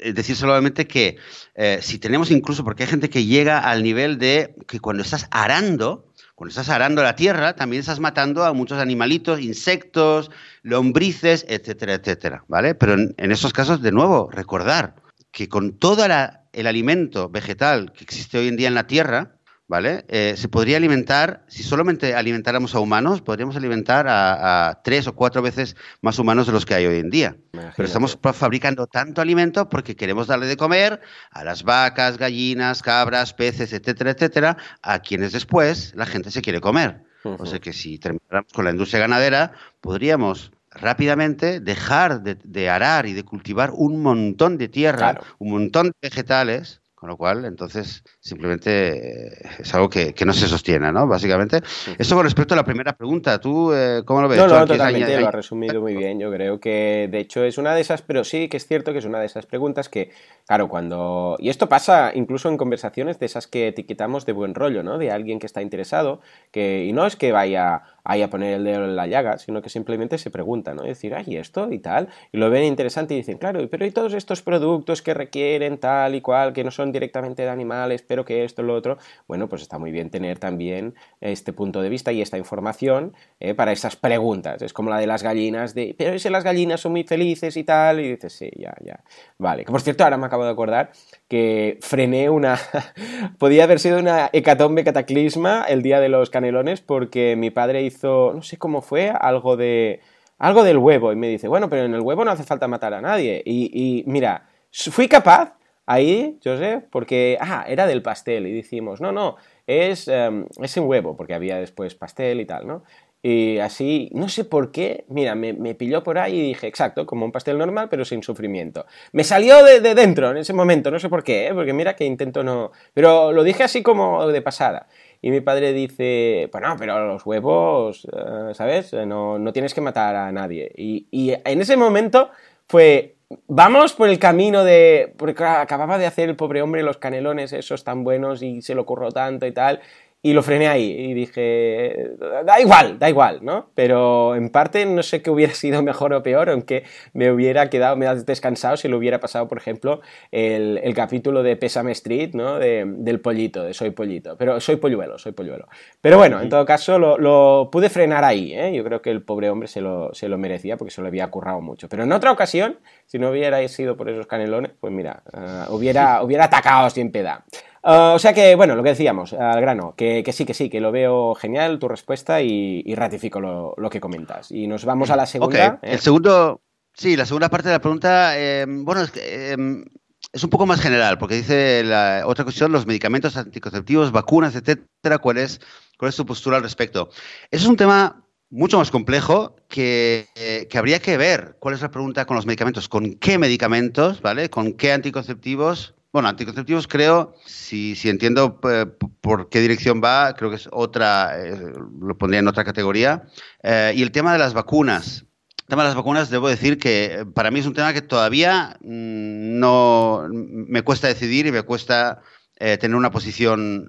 eh, decir solamente que eh, si tenemos incluso, porque hay gente que llega al nivel de que cuando estás arando, cuando estás arando la tierra, también estás matando a muchos animalitos, insectos, lombrices, etcétera, etcétera, ¿vale? Pero en, en estos casos, de nuevo, recordar que con todo el alimento vegetal que existe hoy en día en la tierra, ¿vale? Eh, se podría alimentar, si solamente alimentáramos a humanos, podríamos alimentar a, tres o cuatro veces más humanos de los que hay hoy en día. Pero estamos fabricando tanto alimento porque queremos darle de comer a las vacas, gallinas, cabras, peces, etcétera, etcétera, a quienes después la gente se quiere comer. O sea que si termináramos con la industria ganadera, podríamos rápidamente dejar de, arar y de cultivar un montón de tierra, un montón de vegetales con lo cual, entonces, simplemente eh, es algo que, no se sostiene, ¿no? Básicamente. Eso con respecto a la primera pregunta, ¿tú eh, cómo lo ves? No, no, totalmente, lo has resumido muy bien. Yo creo que, de hecho, es una de esas, pero sí que es cierto que es una de esas preguntas que, claro, cuando... Y esto pasa incluso en conversaciones de esas que etiquetamos de buen rollo, ¿no? De alguien que está interesado, que... Y no es que vaya ahí a poner el dedo en la llaga, sino que simplemente se preguntan, ¿no? Y decir, ay, esto y tal, y lo ven interesante y dicen, claro, pero ¿y todos estos productos que requieren tal y cual, que no son directamente de animales, pero que esto, lo otro? Bueno, pues está muy bien tener también este punto de vista y esta información eh, para esas preguntas. Es como la de las gallinas, de, pero si las gallinas son muy felices y tal, y dices, sí, ya, ya. Vale, que por cierto, ahora me acabo de acordar que frené una, podía haber sido una hecatombe cataclisma el día de los canelones porque mi padre hizo hizo, no sé cómo fue, algo de algo del huevo y me dice, bueno, pero en el huevo no hace falta matar a nadie. Y, mira, fui capaz ahí, Joseph, porque, ah, era del pastel y decimos, no, no, es, um, es huevo, porque había después pastel y tal, ¿no? Y así, no sé por qué, mira, me, pilló por ahí y dije, exacto, como un pastel normal, pero sin sufrimiento. Me salió de, dentro en ese momento, no sé por qué, ¿eh? porque mira que intento no... Pero lo dije así como de pasada. Y mi padre dice, bueno, pero los huevos, eh, ¿sabes? No, no, tienes que matar a nadie. Y, y, en ese momento fue, vamos por el camino de, porque acababa de hacer el pobre hombre los canelones esos tan buenos y se lo curró tanto y tal, y lo frené ahí y dije, da igual, da igual, ¿no? Pero en parte no sé qué hubiera sido mejor o peor, aunque me hubiera quedado, me descansado si lo hubiera pasado, por ejemplo, el, el capítulo de Pésame Street, ¿no? De, del pollito, de Soy Pollito. Pero soy polluelo, soy polluelo. Pero bueno, en todo caso lo, lo pude frenar ahí, ¿eh? Yo creo que el pobre hombre se lo, se lo, merecía porque se lo había currado mucho. Pero en otra ocasión, si no hubiera sido por esos canelones, pues mira, uh, hubiera, hubiera atacado sin piedad. Ah, o sea que, bueno, lo que decíamos, al grano, que, sí, que sí, que lo veo genial tu respuesta y, ratifico lo, que comentas. Y nos vamos a la segunda. ¿eh? El segundo, sí, la segunda parte de la pregunta, eh, bueno, es, que, eh, es un poco más general, porque dice la otra cuestión, los medicamentos anticonceptivos, vacunas, etcétera, ¿cuál es, cuál es tu postura al respecto? Eso es un tema mucho más complejo que, que, habría que ver cuál es la pregunta con los medicamentos, con qué medicamentos, ¿vale? Con qué anticonceptivos bueno, anticonceptivos creo, si, entiendo eh, por qué dirección va, creo que es otra, eh, lo pondría en otra categoría. Eh, y el tema de las vacunas. El tema de las vacunas, debo decir que para mí es un tema que todavía mm, no me cuesta decidir y me cuesta tener una posición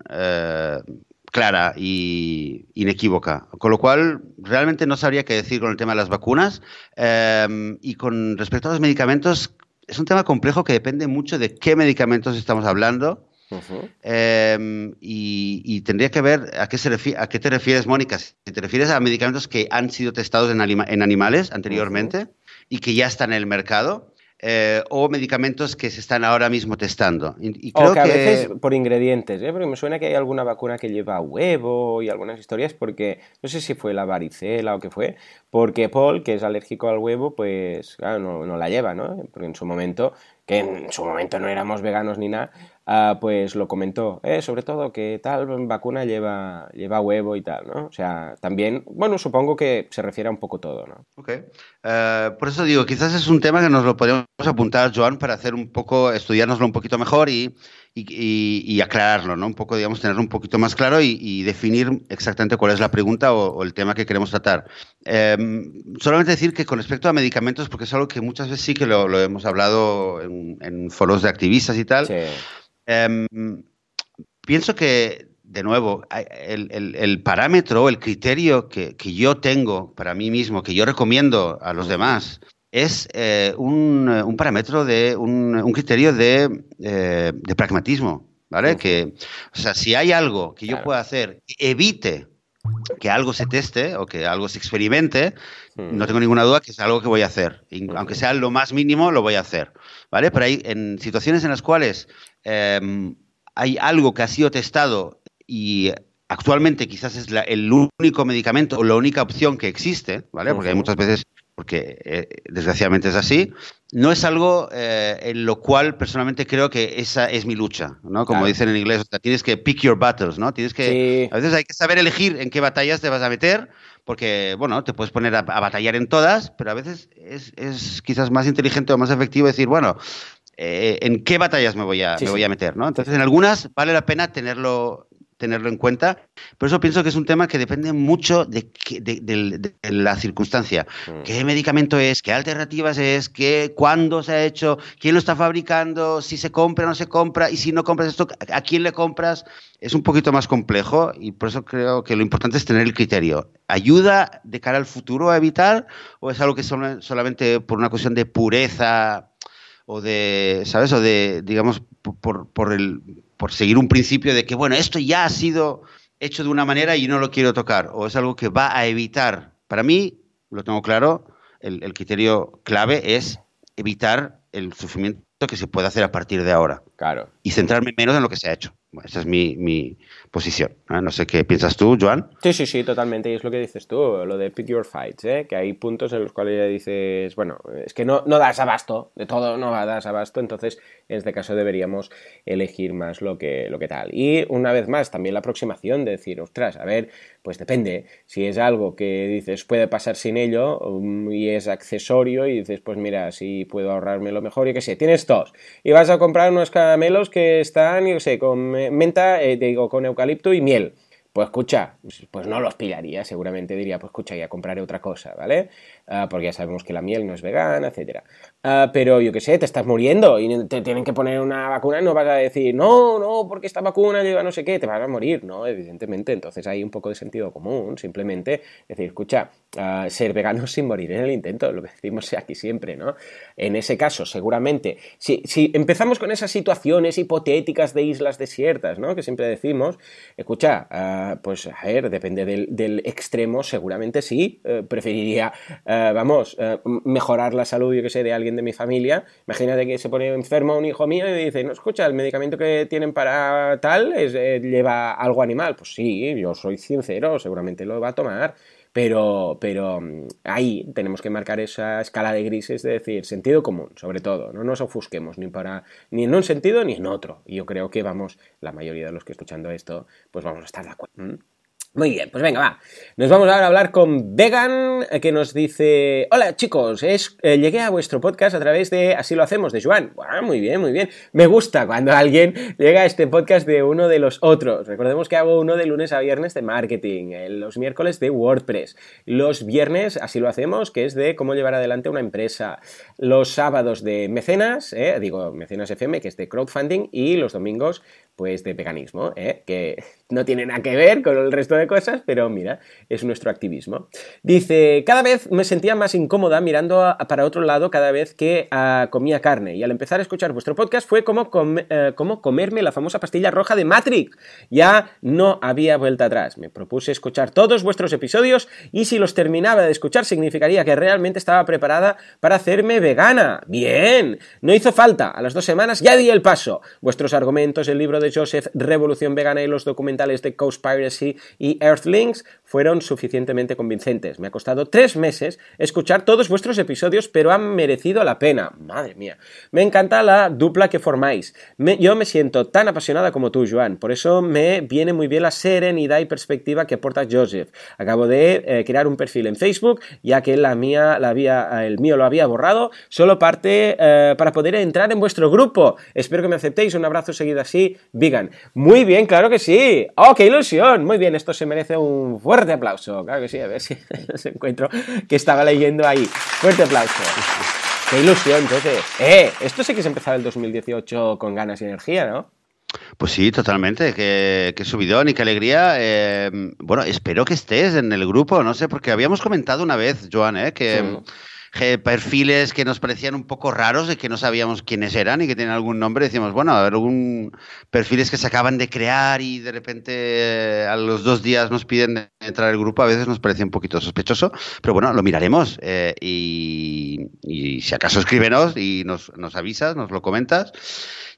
clara y inequívoca. Con lo cual, realmente no sabría qué decir con el tema de las vacunas. y con respecto a los medicamentos, es un tema complejo que depende mucho de qué medicamentos estamos hablando. Em, y, tendría que ver a qué, se a qué te refieres, Mónica. Si te refieres a medicamentos que han sido testados en, en animales anteriormente y que ya están en el mercado, eh, o medicamentos que se están ahora mismo testando. Y, creo o que, a veces por ingredientes, ¿eh? porque me suena que hay alguna vacuna que lleva huevo y algunas historias, porque no sé si fue la varicela o qué fue, porque Paul, que es alérgico al huevo, pues claro, no, no la lleva, ¿no? Porque en su momento, que en su momento no éramos veganos ni nada, Ah, pues lo comentó, eh, sobre todo que tal vacuna lleva, lleva huevo y tal, ¿no? O sea, también, bueno, supongo que se refiere a un poco todo, ¿no? Ok. Eh, por eso digo, quizás es un tema que nos lo podemos apuntar, Joan, para hacer un poco, estudiárnoslo un poquito mejor y, y, aclararlo, ¿no? Un poco, digamos, tenerlo un poquito más claro y, definir exactamente cuál es la pregunta o, el tema que queremos tratar. Em, solamente decir que con respecto a medicamentos, porque es algo que muchas veces sí que lo, hemos hablado en, en, foros de activistas y tal, sí. Em, pienso que, de nuevo, el, el, parámetro, el criterio que, que, yo tengo para mí mismo, que yo recomiendo a los demás, es eh, un, un, parámetro de un, un criterio de, eh, de, pragmatismo, ¿vale? Que, o sea, si hay algo que yo pueda hacer que evite que algo se teste o que algo se experimente, Hmm. no tengo ninguna duda que es algo que voy a hacer. Aunque sea lo más mínimo, lo voy a hacer. ¿Vale? Pero hay en situaciones en las cuales em, hay algo que ha sido testado y actualmente quizás es la- el único medicamento o la única opción que existe, ¿vale? Porque hay muchas veces, porque eh, desgraciadamente es así, no es algo eh, en lo cual personalmente creo que esa es mi lucha, ¿no? Como Claro. dicen en inglés, o sea, tienes que pick your battles, ¿no? Tienes que, Sí. a veces hay que saber elegir en qué batallas te vas a meter, porque, bueno, te puedes poner a, a batallar en todas, pero a veces es, es quizás más inteligente o más efectivo decir, bueno, eh, ¿en qué batallas me voy a, Sí, me voy a meter, ¿no? Entonces, en algunas vale la pena tenerlo tenerlo en cuenta. Por eso pienso que es un tema que depende mucho de, de- la circunstancia. Mm. ¿Qué medicamento es? ¿Qué alternativas es? ¿Qué, ¿Cuándo se ha hecho? ¿Quién lo está fabricando? ¿Si se compra o no se compra? Y si no compras esto, ¿a quién le compras? Es un poquito más complejo y por eso creo que lo importante es tener el criterio. ¿Ayuda de cara al futuro a evitar o es algo que sola- solamente por una cuestión de pureza o de, ¿sabes? O de, digamos, por el, por seguir un principio de que, bueno, esto ya ha sido hecho de una manera y no lo quiero tocar, o es algo que va a evitar. Para mí, lo tengo claro, el, el criterio clave es evitar el sufrimiento que se puede hacer a partir de ahora Claro. y centrarme menos en lo que se ha hecho. Bueno, esa es mi, mi posición. ¿eh? No sé qué piensas tú, Joan. Sí, sí, sí, totalmente. Y es lo que dices tú, lo de pick your fights, ¿eh? que hay puntos en los cuales ya dices, bueno, es que no, no das abasto, de todo no das abasto, entonces en este caso deberíamos elegir más lo que, lo que tal. Y una vez más, también la aproximación de decir, ostras, a ver, pues depende, si es algo que dices puede pasar sin ello um, y es accesorio y dices, pues mira, si puedo ahorrármelo mejor, yo qué sé, tienes tos y vas a comprar unos caramelos que están, yo sé, con menta, eh, digo, con eucalipto y miel. Pues escucha, pues no los pillaría, seguramente diría, pues escucha, ya compraré otra cosa, ¿vale? Ah, porque ya sabemos que la miel no es vegana, etcétera. Ah, pero yo qué sé, te estás muriendo y te tienen que poner una vacuna y no vas a decir, no, no, porque esta vacuna lleva no sé qué, te vas a morir, ¿no? Evidentemente, entonces hay un poco de sentido común, simplemente decir, escucha, ah, ser vegano sin morir en el intento, lo que decimos aquí siempre, ¿no? En ese caso, seguramente, si, si empezamos con esas situaciones hipotéticas de islas desiertas, ¿no? Que siempre decimos, escucha, pues a ver, depende del, del extremo, seguramente sí, eh, preferiría, eh, vamos, eh, mejorar la salud, yo que sé, de alguien de mi familia. Imagínate que se pone enfermo un hijo mío y dice, no, escucha, el medicamento que tienen para tal eh, lleva algo animal. Pues sí, yo soy sincero, seguramente lo va a tomar. Pero, pero mm, ahí tenemos que marcar esa escala de grises de decir sentido común, sobre todo. No nos ofusquemos ni para ni en un sentido ni en otro. Y yo creo que vamos, la mayoría de los que escuchando esto, pues vamos a estar de acuerdo. Muy bien, pues venga, va. Nos vamos ahora a hablar con Vegan, eh, que nos dice: Hola chicos, es, eh, llegué a vuestro podcast a través de Así lo hacemos, de Joan. Muy bien, muy bien. Me gusta cuando alguien llega a este podcast de uno de los otros. Recordemos que hago uno de lunes a viernes de marketing, eh, los miércoles de WordPress, los viernes Así lo hacemos, que es de cómo llevar adelante una empresa, los sábados de mecenas, digo mecenas FM, que es de crowdfunding, y los domingos, pues de veganismo, que no tiene nada que ver con el resto de cosas, pero mira, es nuestro activismo. Dice, cada vez me sentía más incómoda mirando para otro lado cada vez que ah, comía carne y al empezar a escuchar vuestro podcast fue como, eh, como comerme la famosa pastilla roja de Matrix. Ya no había vuelta atrás. Me propuse escuchar todos vuestros episodios y si los terminaba de escuchar significaría que realmente estaba preparada para hacerme vegana. Bien, no hizo falta. A las dos semanas ya di el paso. Vuestros argumentos, el libro de Joseph, Revolución Vegana y los documentales de Cowspiracy y Earthlings fueron suficientemente convincentes. Me ha costado tres meses escuchar todos vuestros episodios, pero han merecido la pena. Madre mía. Me encanta la dupla que formáis. Yo me siento tan apasionada como tú, Joan. Por eso me viene muy bien la serenidad y perspectiva que aporta Joseph. Acabo de eh, crear un perfil en Facebook, ya que la mía, la había, el mío lo había borrado, solo parte eh, para poder entrar en vuestro grupo. Espero que me aceptéis. Un abrazo seguido así, vegan. Muy bien, claro que sí. ¡Oh, qué ilusión! Muy bien, esto se merece un fuerte aplauso. Claro que sí, a ver si os encuentro que estaba leyendo ahí. Fuerte aplauso. Qué ilusión, entonces. Eh, esto sí que es empezar el 2018 con ganas y energía, ¿no? Pues sí, totalmente. Qué, qué subidón y qué alegría. Eh, bueno, espero que estés en el grupo, no sé, porque habíamos comentado una vez, Joan, ¿eh? que, Sí. Perfiles que nos parecían un poco raros y que no sabíamos quiénes eran y que tenían algún nombre. Decíamos, bueno, algún perfiles que se acaban de crear y de repente eh, a los dos días nos piden entrar al grupo a veces nos parece un poquito sospechoso, pero bueno, lo miraremos eh, y, si acaso escríbenos y nos, nos avisas, nos lo comentas.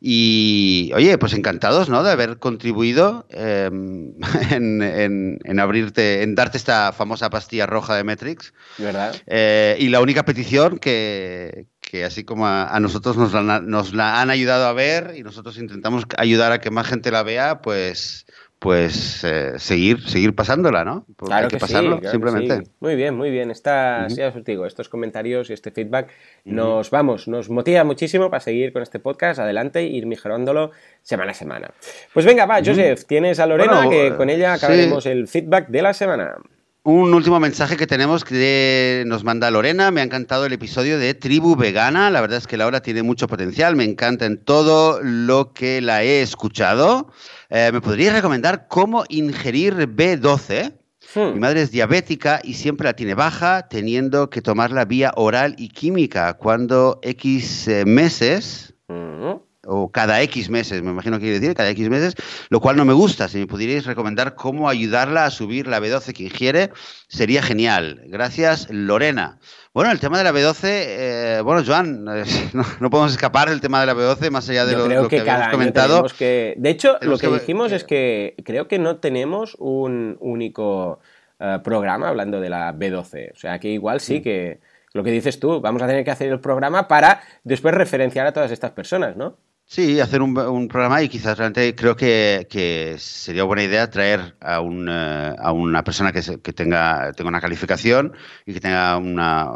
Y oye, pues encantados, ¿no? De haber contribuido em, en, abrirte, en darte esta famosa pastilla roja de Metrix. ¿Verdad? Eh, y la única petición que, así como a, nosotros nos la, nos la han ayudado a ver y nosotros intentamos ayudar a que más gente la vea, pues pues eh, seguir, seguir pasándola, ¿no? claro hay que, pasarlo, simplemente. Muy bien, muy bien. Está, ya os digo, estos comentarios y este feedback nos vamos, nos motiva muchísimo para seguir con este podcast adelante e ir mejorándolo semana a semana. Pues venga, va, Joseph, tienes a Lorena, que con ella acabaremos el feedback de la semana. Un último mensaje que tenemos que nos manda Lorena. Me ha encantado el episodio de Tribu Vegana. La verdad es que Laura tiene mucho potencial. Me encanta en todo lo que la he escuchado. Eh, ¿Me podrías recomendar cómo ingerir B12? Hmm. Mi madre es diabética y siempre la tiene baja, teniendo que tomarla vía oral y química. Cuando X eh, meses, hmm o cada X meses, me imagino que quiere decir, cada X meses, lo cual no me gusta. Si me pudierais recomendar cómo ayudarla a subir la B12 que ingiere, sería genial. Gracias, Lorena. Bueno, el tema de la B12, eh, bueno, Joan, no, podemos escapar del tema de la B12 más allá de lo, que, habíamos comentado. Que, de hecho, lo que, dijimos es que creo que no tenemos un único eh, programa hablando de la B12. O sea, que igual sí que lo que dices tú, vamos a tener que hacer el programa para después referenciar a todas estas personas, ¿no? Sí, hacer un, programa y quizás realmente creo que, sería buena idea traer a, un, eh, a una persona que, que, tenga, tenga una calificación y que tenga una,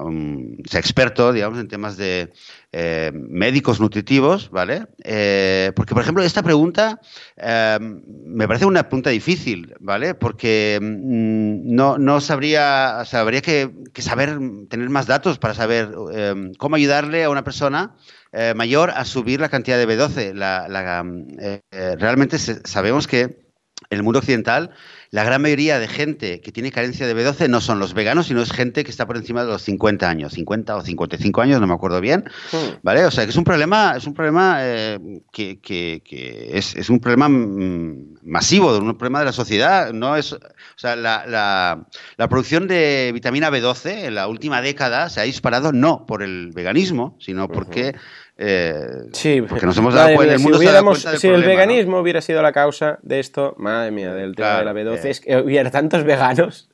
sea experto, digamos, en temas de eh, médicos nutritivos, ¿vale? Eh, porque, por ejemplo, esta pregunta me parece una pregunta difícil, ¿vale? Porque mm, no, no sabría, o sea, habría que, saber, tener más datos para saber cómo ayudarle a una persona eh, mayor a subir la cantidad de B12. La, eh, eh, realmente sabemos que el mundo occidental la gran mayoría de gente que tiene carencia de B12 no son los veganos, sino es gente que está por encima de los 50 años, 50 o 55 años, no me acuerdo bien, hmm. ¿vale? O sea, que es un problema, es un problema que, es, un problema mm, masivo, un problema de la sociedad, no es, o sea, la, producción de vitamina B12 en la última década se ha disparado no por el veganismo, sino porque eh, sí, porque nos hemos dado cuenta, el mundo si, si el veganismo hubiera sido la causa de esto, madre mía, del tema de la B12, es que hubiera tantos veganos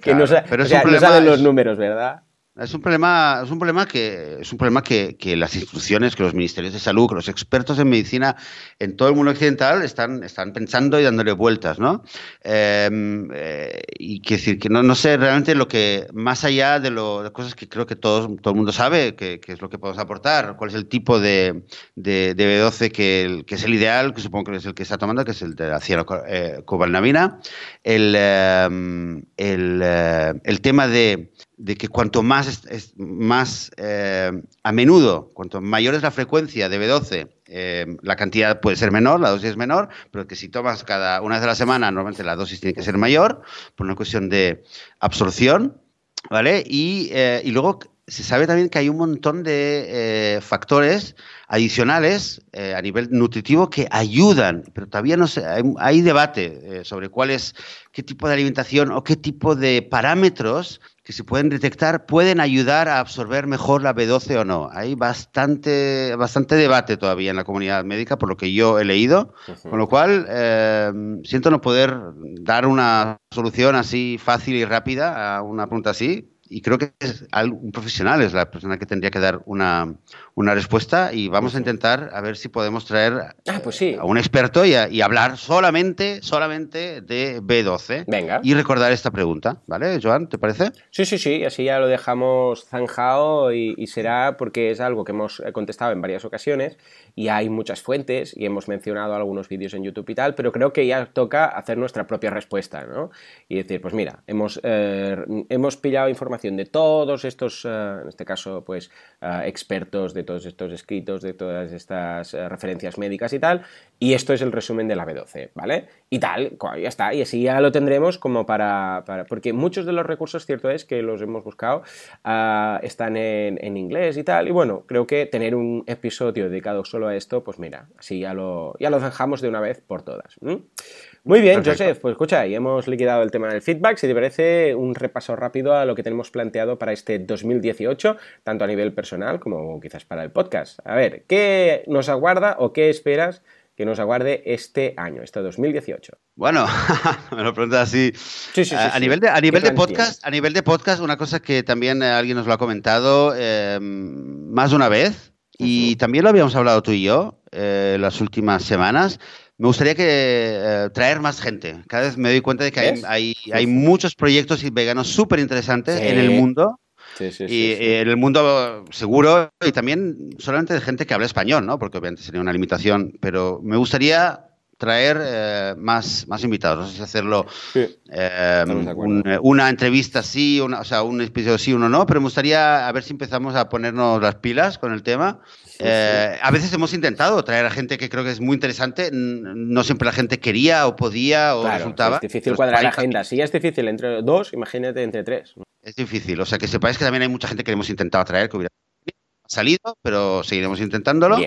que no, saben los números, ¿verdad? Es un problema, es un problema que es un problema que, las instituciones, que los ministerios de salud, que los expertos en medicina en todo el mundo occidental están, están pensando y dándole vueltas, ¿no? Em, eh, y que decir que no, no sé realmente lo que, más allá de, lo, cosas que creo que todos, todo el mundo sabe, que, es lo que podemos aportar, cuál es el tipo de, de, B12 que, que, es el ideal, que supongo que es el que está tomando, que es el de la cianocobalnamina, el, em, el, eh, el tema de de que cuanto más, más eh, a menudo, cuanto mayor es la frecuencia de B12, eh, la cantidad puede ser menor, la dosis es menor, pero que si tomas cada una vez a la semana, normalmente la dosis tiene que ser mayor, por una cuestión de absorción, ¿vale? Y, eh, y luego se sabe también que hay un montón de factores adicionales a nivel nutritivo que ayudan, pero todavía no sé, hay, hay debate sobre cuál es, qué tipo de alimentación o qué tipo de parámetros que se pueden detectar pueden ayudar a absorber mejor la B12 o no. Hay bastante, bastante debate todavía en la comunidad médica, por lo que yo he leído, con lo cual eh, siento no poder dar una solución así fácil y rápida a una pregunta así, y creo que es un profesional es la persona que tendría que dar una, una respuesta y vamos a intentar a ver si podemos traer ah, pues sí. a un experto y, y, hablar solamente, solamente de B12 Venga. y recordar esta pregunta, ¿vale, Joan? ¿Te parece? Sí, sí, sí, así ya lo dejamos zanjado y, y será porque es algo que hemos contestado en varias ocasiones y hay muchas fuentes y hemos mencionado algunos vídeos en YouTube y tal, pero creo que ya toca hacer nuestra propia respuesta, ¿no? Y decir, pues mira, hemos, eh, hemos pillado información de todos estos, eh, en este caso, pues eh, expertos, de todos estos escritos, de todas estas referencias médicas y tal, y esto es el resumen de la B12, ¿vale? Y tal, ya está, y así ya lo tendremos como para, porque muchos de los recursos, cierto es que los hemos buscado, están en, en inglés y tal, y bueno, creo que tener un episodio dedicado solo a esto, pues mira, así ya lo, ya lo dejamos de una vez por todas. Muy bien, Joseph, pues escucha, ya hemos liquidado el tema del feedback. Si te parece, un repaso rápido a lo que tenemos planteado para este 2018, tanto a nivel personal como quizás para el podcast. A ver, ¿qué nos aguarda o qué esperas que nos aguarde este año, este 2018? Bueno, me lo preguntas así. Sí, sí, a, nivel de, a nivel de podcast, a nivel de podcast, una cosa que también eh, alguien nos lo ha comentado em, más de una vez, y también lo habíamos hablado tú y yo eh, las últimas semanas. Me gustaría que eh, traer más gente. Cada vez me doy cuenta de que hay, hay, muchos proyectos veganos súper interesantes en el mundo. Sí, sí, y en el mundo seguro y también solamente de gente que habla español, ¿no? Porque obviamente sería una limitación, pero me gustaría traer eh, más, más invitados. No sé si hacerlo eh, una entrevista sí, una, o sea, un episodio sí, uno no, pero me gustaría a ver si empezamos a ponernos las pilas con el tema. Eh, a veces hemos intentado traer a gente que creo que es muy interesante. No siempre la gente quería o podía o resultaba. Es difícil cuadrar la agenda. Si ya es difícil entre dos, imagínate entre tres. Es difícil. O sea, que sepáis que también hay mucha gente que hemos intentado traer que hubiera salido, pero seguiremos intentándolo.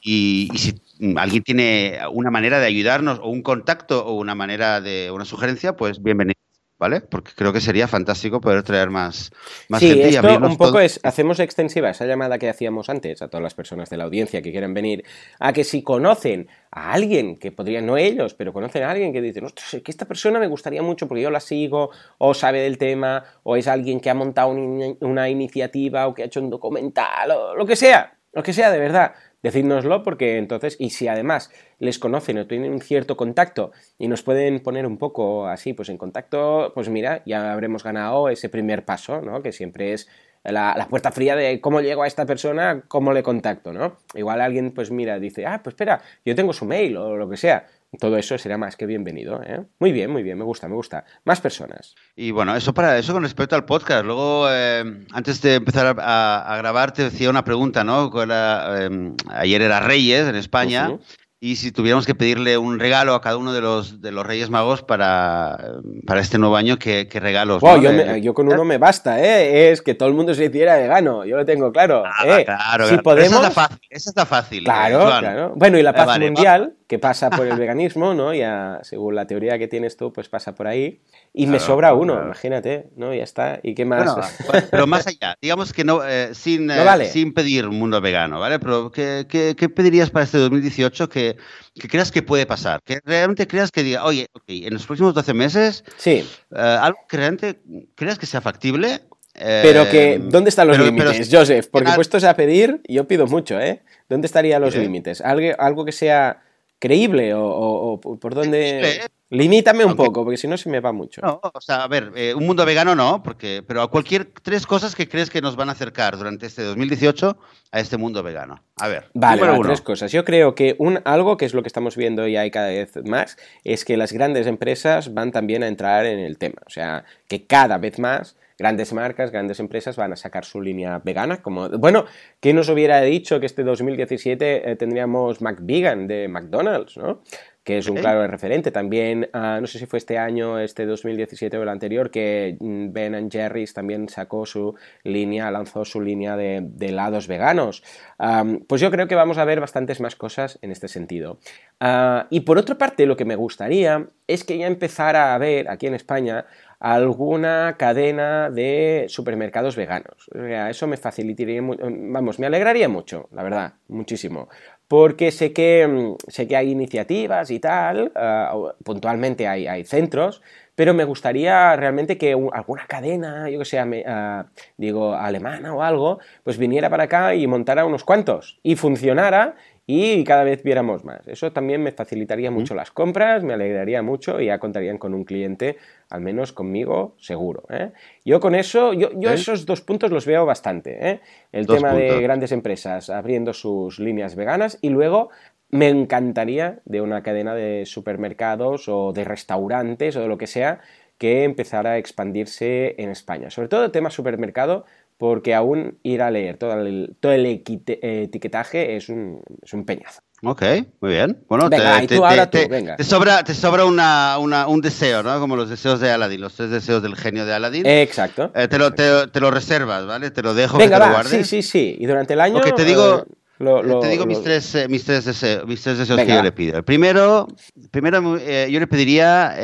Y, si alguien tiene una manera de ayudarnos o un contacto o una manera de una sugerencia, pues bienvenido. ¿Vale? Porque creo que sería fantástico poder traer más, más sí, gente esto un poco es, hacemos extensiva esa llamada que hacíamos antes a todas las personas de la audiencia que quieren venir, a que si conocen a alguien que podrían, no ellos, pero conocen a alguien que dicen, ostras, es que esta persona me gustaría mucho porque yo la sigo, o sabe del tema, o es alguien que ha montado una iniciativa, o que ha hecho un documental, o lo que sea, lo que sea de verdad. Decídnoslo porque entonces, y si además les conocen o tienen un cierto contacto y nos pueden poner un poco así, pues en contacto, pues mira, ya habremos ganado ese primer paso, ¿no? Que siempre es la, puerta fría de cómo llego a esta persona, cómo le contacto, ¿no? Igual alguien, pues mira, dice, ah, pues espera, yo tengo su mail o lo que sea. Todo eso será más que bienvenido. ¿eh? Muy bien, muy bien, me gusta, me gusta. Más personas. Y bueno, eso para eso con respecto al podcast. Luego, eh, antes de empezar a, grabar, te decía una pregunta, ¿no? Eh, ayer era Reyes en España y si tuviéramos que pedirle un regalo a cada uno de los, de los Reyes Magos para, para este nuevo año, ¿qué, qué regalos? yo, con uno me basta, ¿eh? Es que todo el mundo se hiciera vegano, yo lo tengo claro. Ah, ¿eh? Claro, si podemos... esa, está fácil, esa fácil. Claro, claro. Bueno, y la paz mundial, que pasa por el veganismo, ¿no? Ya, según la teoría que tienes tú, pues pasa por ahí. Y me sobra uno, imagínate, ¿no? Ya está. ¿Y qué más? pero más allá, digamos que no, eh, sin, eh, sin pedir un mundo vegano, ¿vale? Pero ¿qué, qué, qué pedirías para este 2018 que, que, creas que puede pasar? Que realmente creas que diga, oye, okay, en los próximos 12 meses, sí. Eh, algo que realmente creas que sea factible. pero que, ¿dónde están los límites, Joseph? Porque puestos a pedir, yo pido mucho, ¿eh? ¿Dónde estarían los límites? ¿Algo, algo que sea creíble o, por dónde... Limítame un poco, porque si no se me va mucho. No, o sea, a ver, eh, un mundo vegano no, porque, pero a cualquier tres cosas que crees que nos van a acercar durante este 2018 a este mundo vegano. A ver. Vale, tres cosas. Yo creo que un, algo que es lo que estamos viendo y hay cada vez más es que las grandes empresas van también a entrar en el tema. O sea, que cada vez más grandes marcas, grandes empresas van a sacar su línea vegana. Como, bueno, ¿quién nos hubiera dicho que este 2017 eh, tendríamos McVegan de McDonald's, ¿no? Que es un claro referente. También, ah, no sé si fue este año, este 2017 o el anterior, que mm, Ben Jerry's también sacó su línea, lanzó su línea de, helados veganos. pues yo creo que vamos a ver bastantes más cosas en este sentido. Ah, y por otra parte, lo que me gustaría es que ya empezara a ver aquí en España alguna cadena de supermercados veganos. eso me facilitaría, vamos, me alegraría mucho, la verdad, muchísimo porque sé que, mm, sé que hay iniciativas y tal, ah, puntualmente hay, hay, centros, pero me gustaría realmente que alguna cadena, yo que sé, ah, digo, alemana o algo, pues viniera para acá y montara unos cuantos y funcionara y cada vez viéramos más. Eso también me facilitaría mucho las compras, me alegraría mucho y ya contarían con un cliente, al menos conmigo, seguro. ¿eh? Yo con eso, yo, yo esos dos puntos los veo bastante. ¿eh? El tema de grandes empresas abriendo sus líneas veganas y luego me encantaría de una cadena de supermercados o de restaurantes o de lo que sea que empezara a expandirse en España. Sobre todo el tema supermercado, porque aún ir a leer todo el, todo el etiquetaje es un, es un peñazo. Ok, muy bien. Bueno, te, sobra, te sobra una, una, un deseo, ¿no? Como los deseos de Aladdin, los tres deseos del genio de Aladdin. Exacto. Eh, te, lo, te, lo, reservas, ¿vale? Te lo dejo venga, que te lo guardes. Sí, sí, sí. Y durante el año. Porque te digo, Te digo mis, tres, mis, tres deseos, mis tres deseos que yo le pido. El primero, primero yo le pediría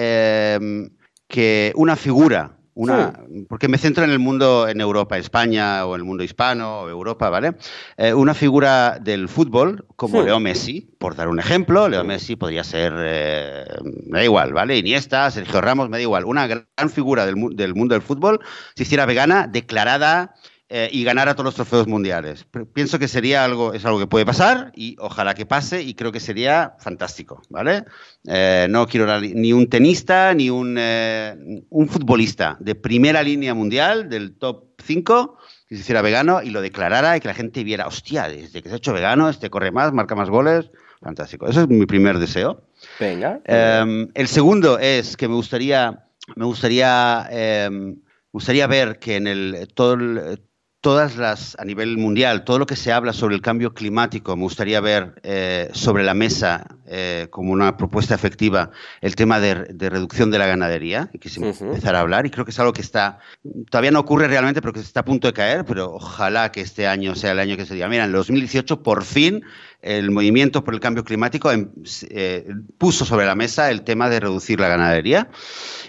que una figura una, porque me centro en el mundo, en Europa, España o en el mundo hispano o Europa, ¿vale? Eh, una figura del fútbol como Leo Messi, por dar un ejemplo, Leo Messi podría ser, eh, me da igual, ¿vale? Iniesta, Sergio Ramos, me da igual, una gran figura del, del mundo del fútbol, si hiciera vegana, declarada, eh, y ganar a todos los trofeos mundiales. Pienso que sería algo, es algo que puede pasar y ojalá que pase y creo que sería fantástico, ¿vale? Eh, no quiero ni un tenista ni un, eh, un futbolista de primera línea mundial, del top 5, que se hiciera vegano y lo declarara y que la gente viera, hostia, desde que se ha hecho vegano, este corre más, marca más goles, fantástico. Ese es mi primer deseo. Venga. Em, el segundo es que me gustaría, me gustaría, em, gustaría ver que en el, todo el, todas las, a nivel mundial, todo lo que se habla sobre el cambio climático, me gustaría ver eh, sobre la mesa eh, como una propuesta efectiva el tema de, reducción de la ganadería y que se empezara a hablar. Y creo que es algo que está, todavía no ocurre realmente, pero que está a punto de caer, pero ojalá que este año sea el año que se diga, mira, en el 2018 por fin el movimiento por el cambio climático em, eh, puso sobre la mesa el tema de reducir la ganadería.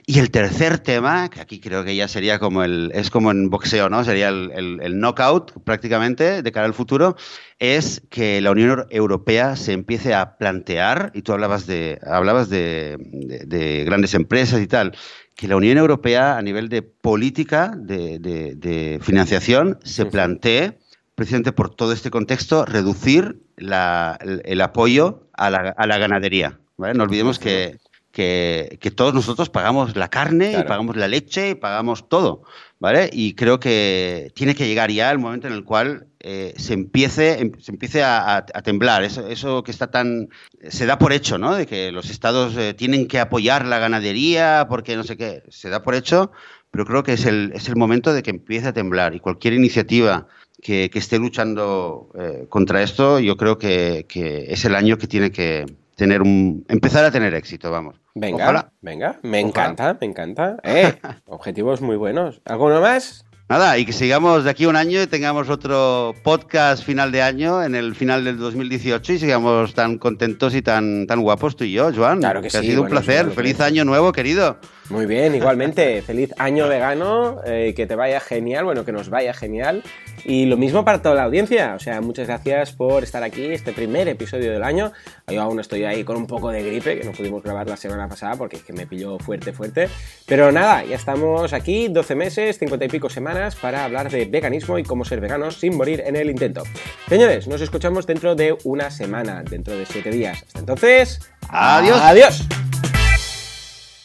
Y el tercer tema, que aquí creo que ya sería como el, es como en boxeo, ¿no? Sería el, el, knockout prácticamente de cara al futuro, es que la Unión Europea se empiece a plantear, y tú hablabas de, hablabas de, de, grandes empresas y tal, que la Unión Europea a nivel de política de, financiación se plantee precisamente por todo este contexto, reducir el, apoyo a la, ganadería. No olvidemos que, que, todos nosotros pagamos la carne y pagamos la leche y pagamos todo. ¿vale? Y creo que tiene que llegar ya el momento en el cual eh, se empiece, em, se empiece a, temblar. Eso, eso, que está tan. se da por hecho, ¿no? De que los estados eh, tienen que apoyar la ganadería porque no sé qué. Se da por hecho, pero creo que es el, es el momento de que empiece a temblar. Y cualquier iniciativa que, esté luchando eh, contra esto, yo creo que, es el año que tiene que tener un, empezar a tener éxito, vamos. Venga, venga, me encanta, me encanta. Eh, objetivos muy buenos. ¿Alguno más? Nada, y que sigamos de aquí a un año y tengamos otro podcast final de año, en el final del 2018, y sigamos tan contentos y tan, tan guapos tú y yo, Joan. Claro que, sí. Ha sido un placer. Feliz año nuevo, querido. Muy bien, igualmente. Feliz año vegano, eh, que te vaya genial, bueno, que nos vaya genial. Y lo mismo para toda la audiencia. O sea, muchas gracias por estar aquí, este primer episodio del año. Yo aún estoy ahí con un poco de gripe, que no pudimos grabar la semana pasada porque es que me pilló fuerte, fuerte. Pero nada, ya estamos aquí, 12 meses, 50 y pico semanas, para hablar de veganismo y cómo ser veganos sin morir en el intento. Señores, nos escuchamos dentro de una semana, dentro de 7 días. Hasta entonces, adiós. Adiós.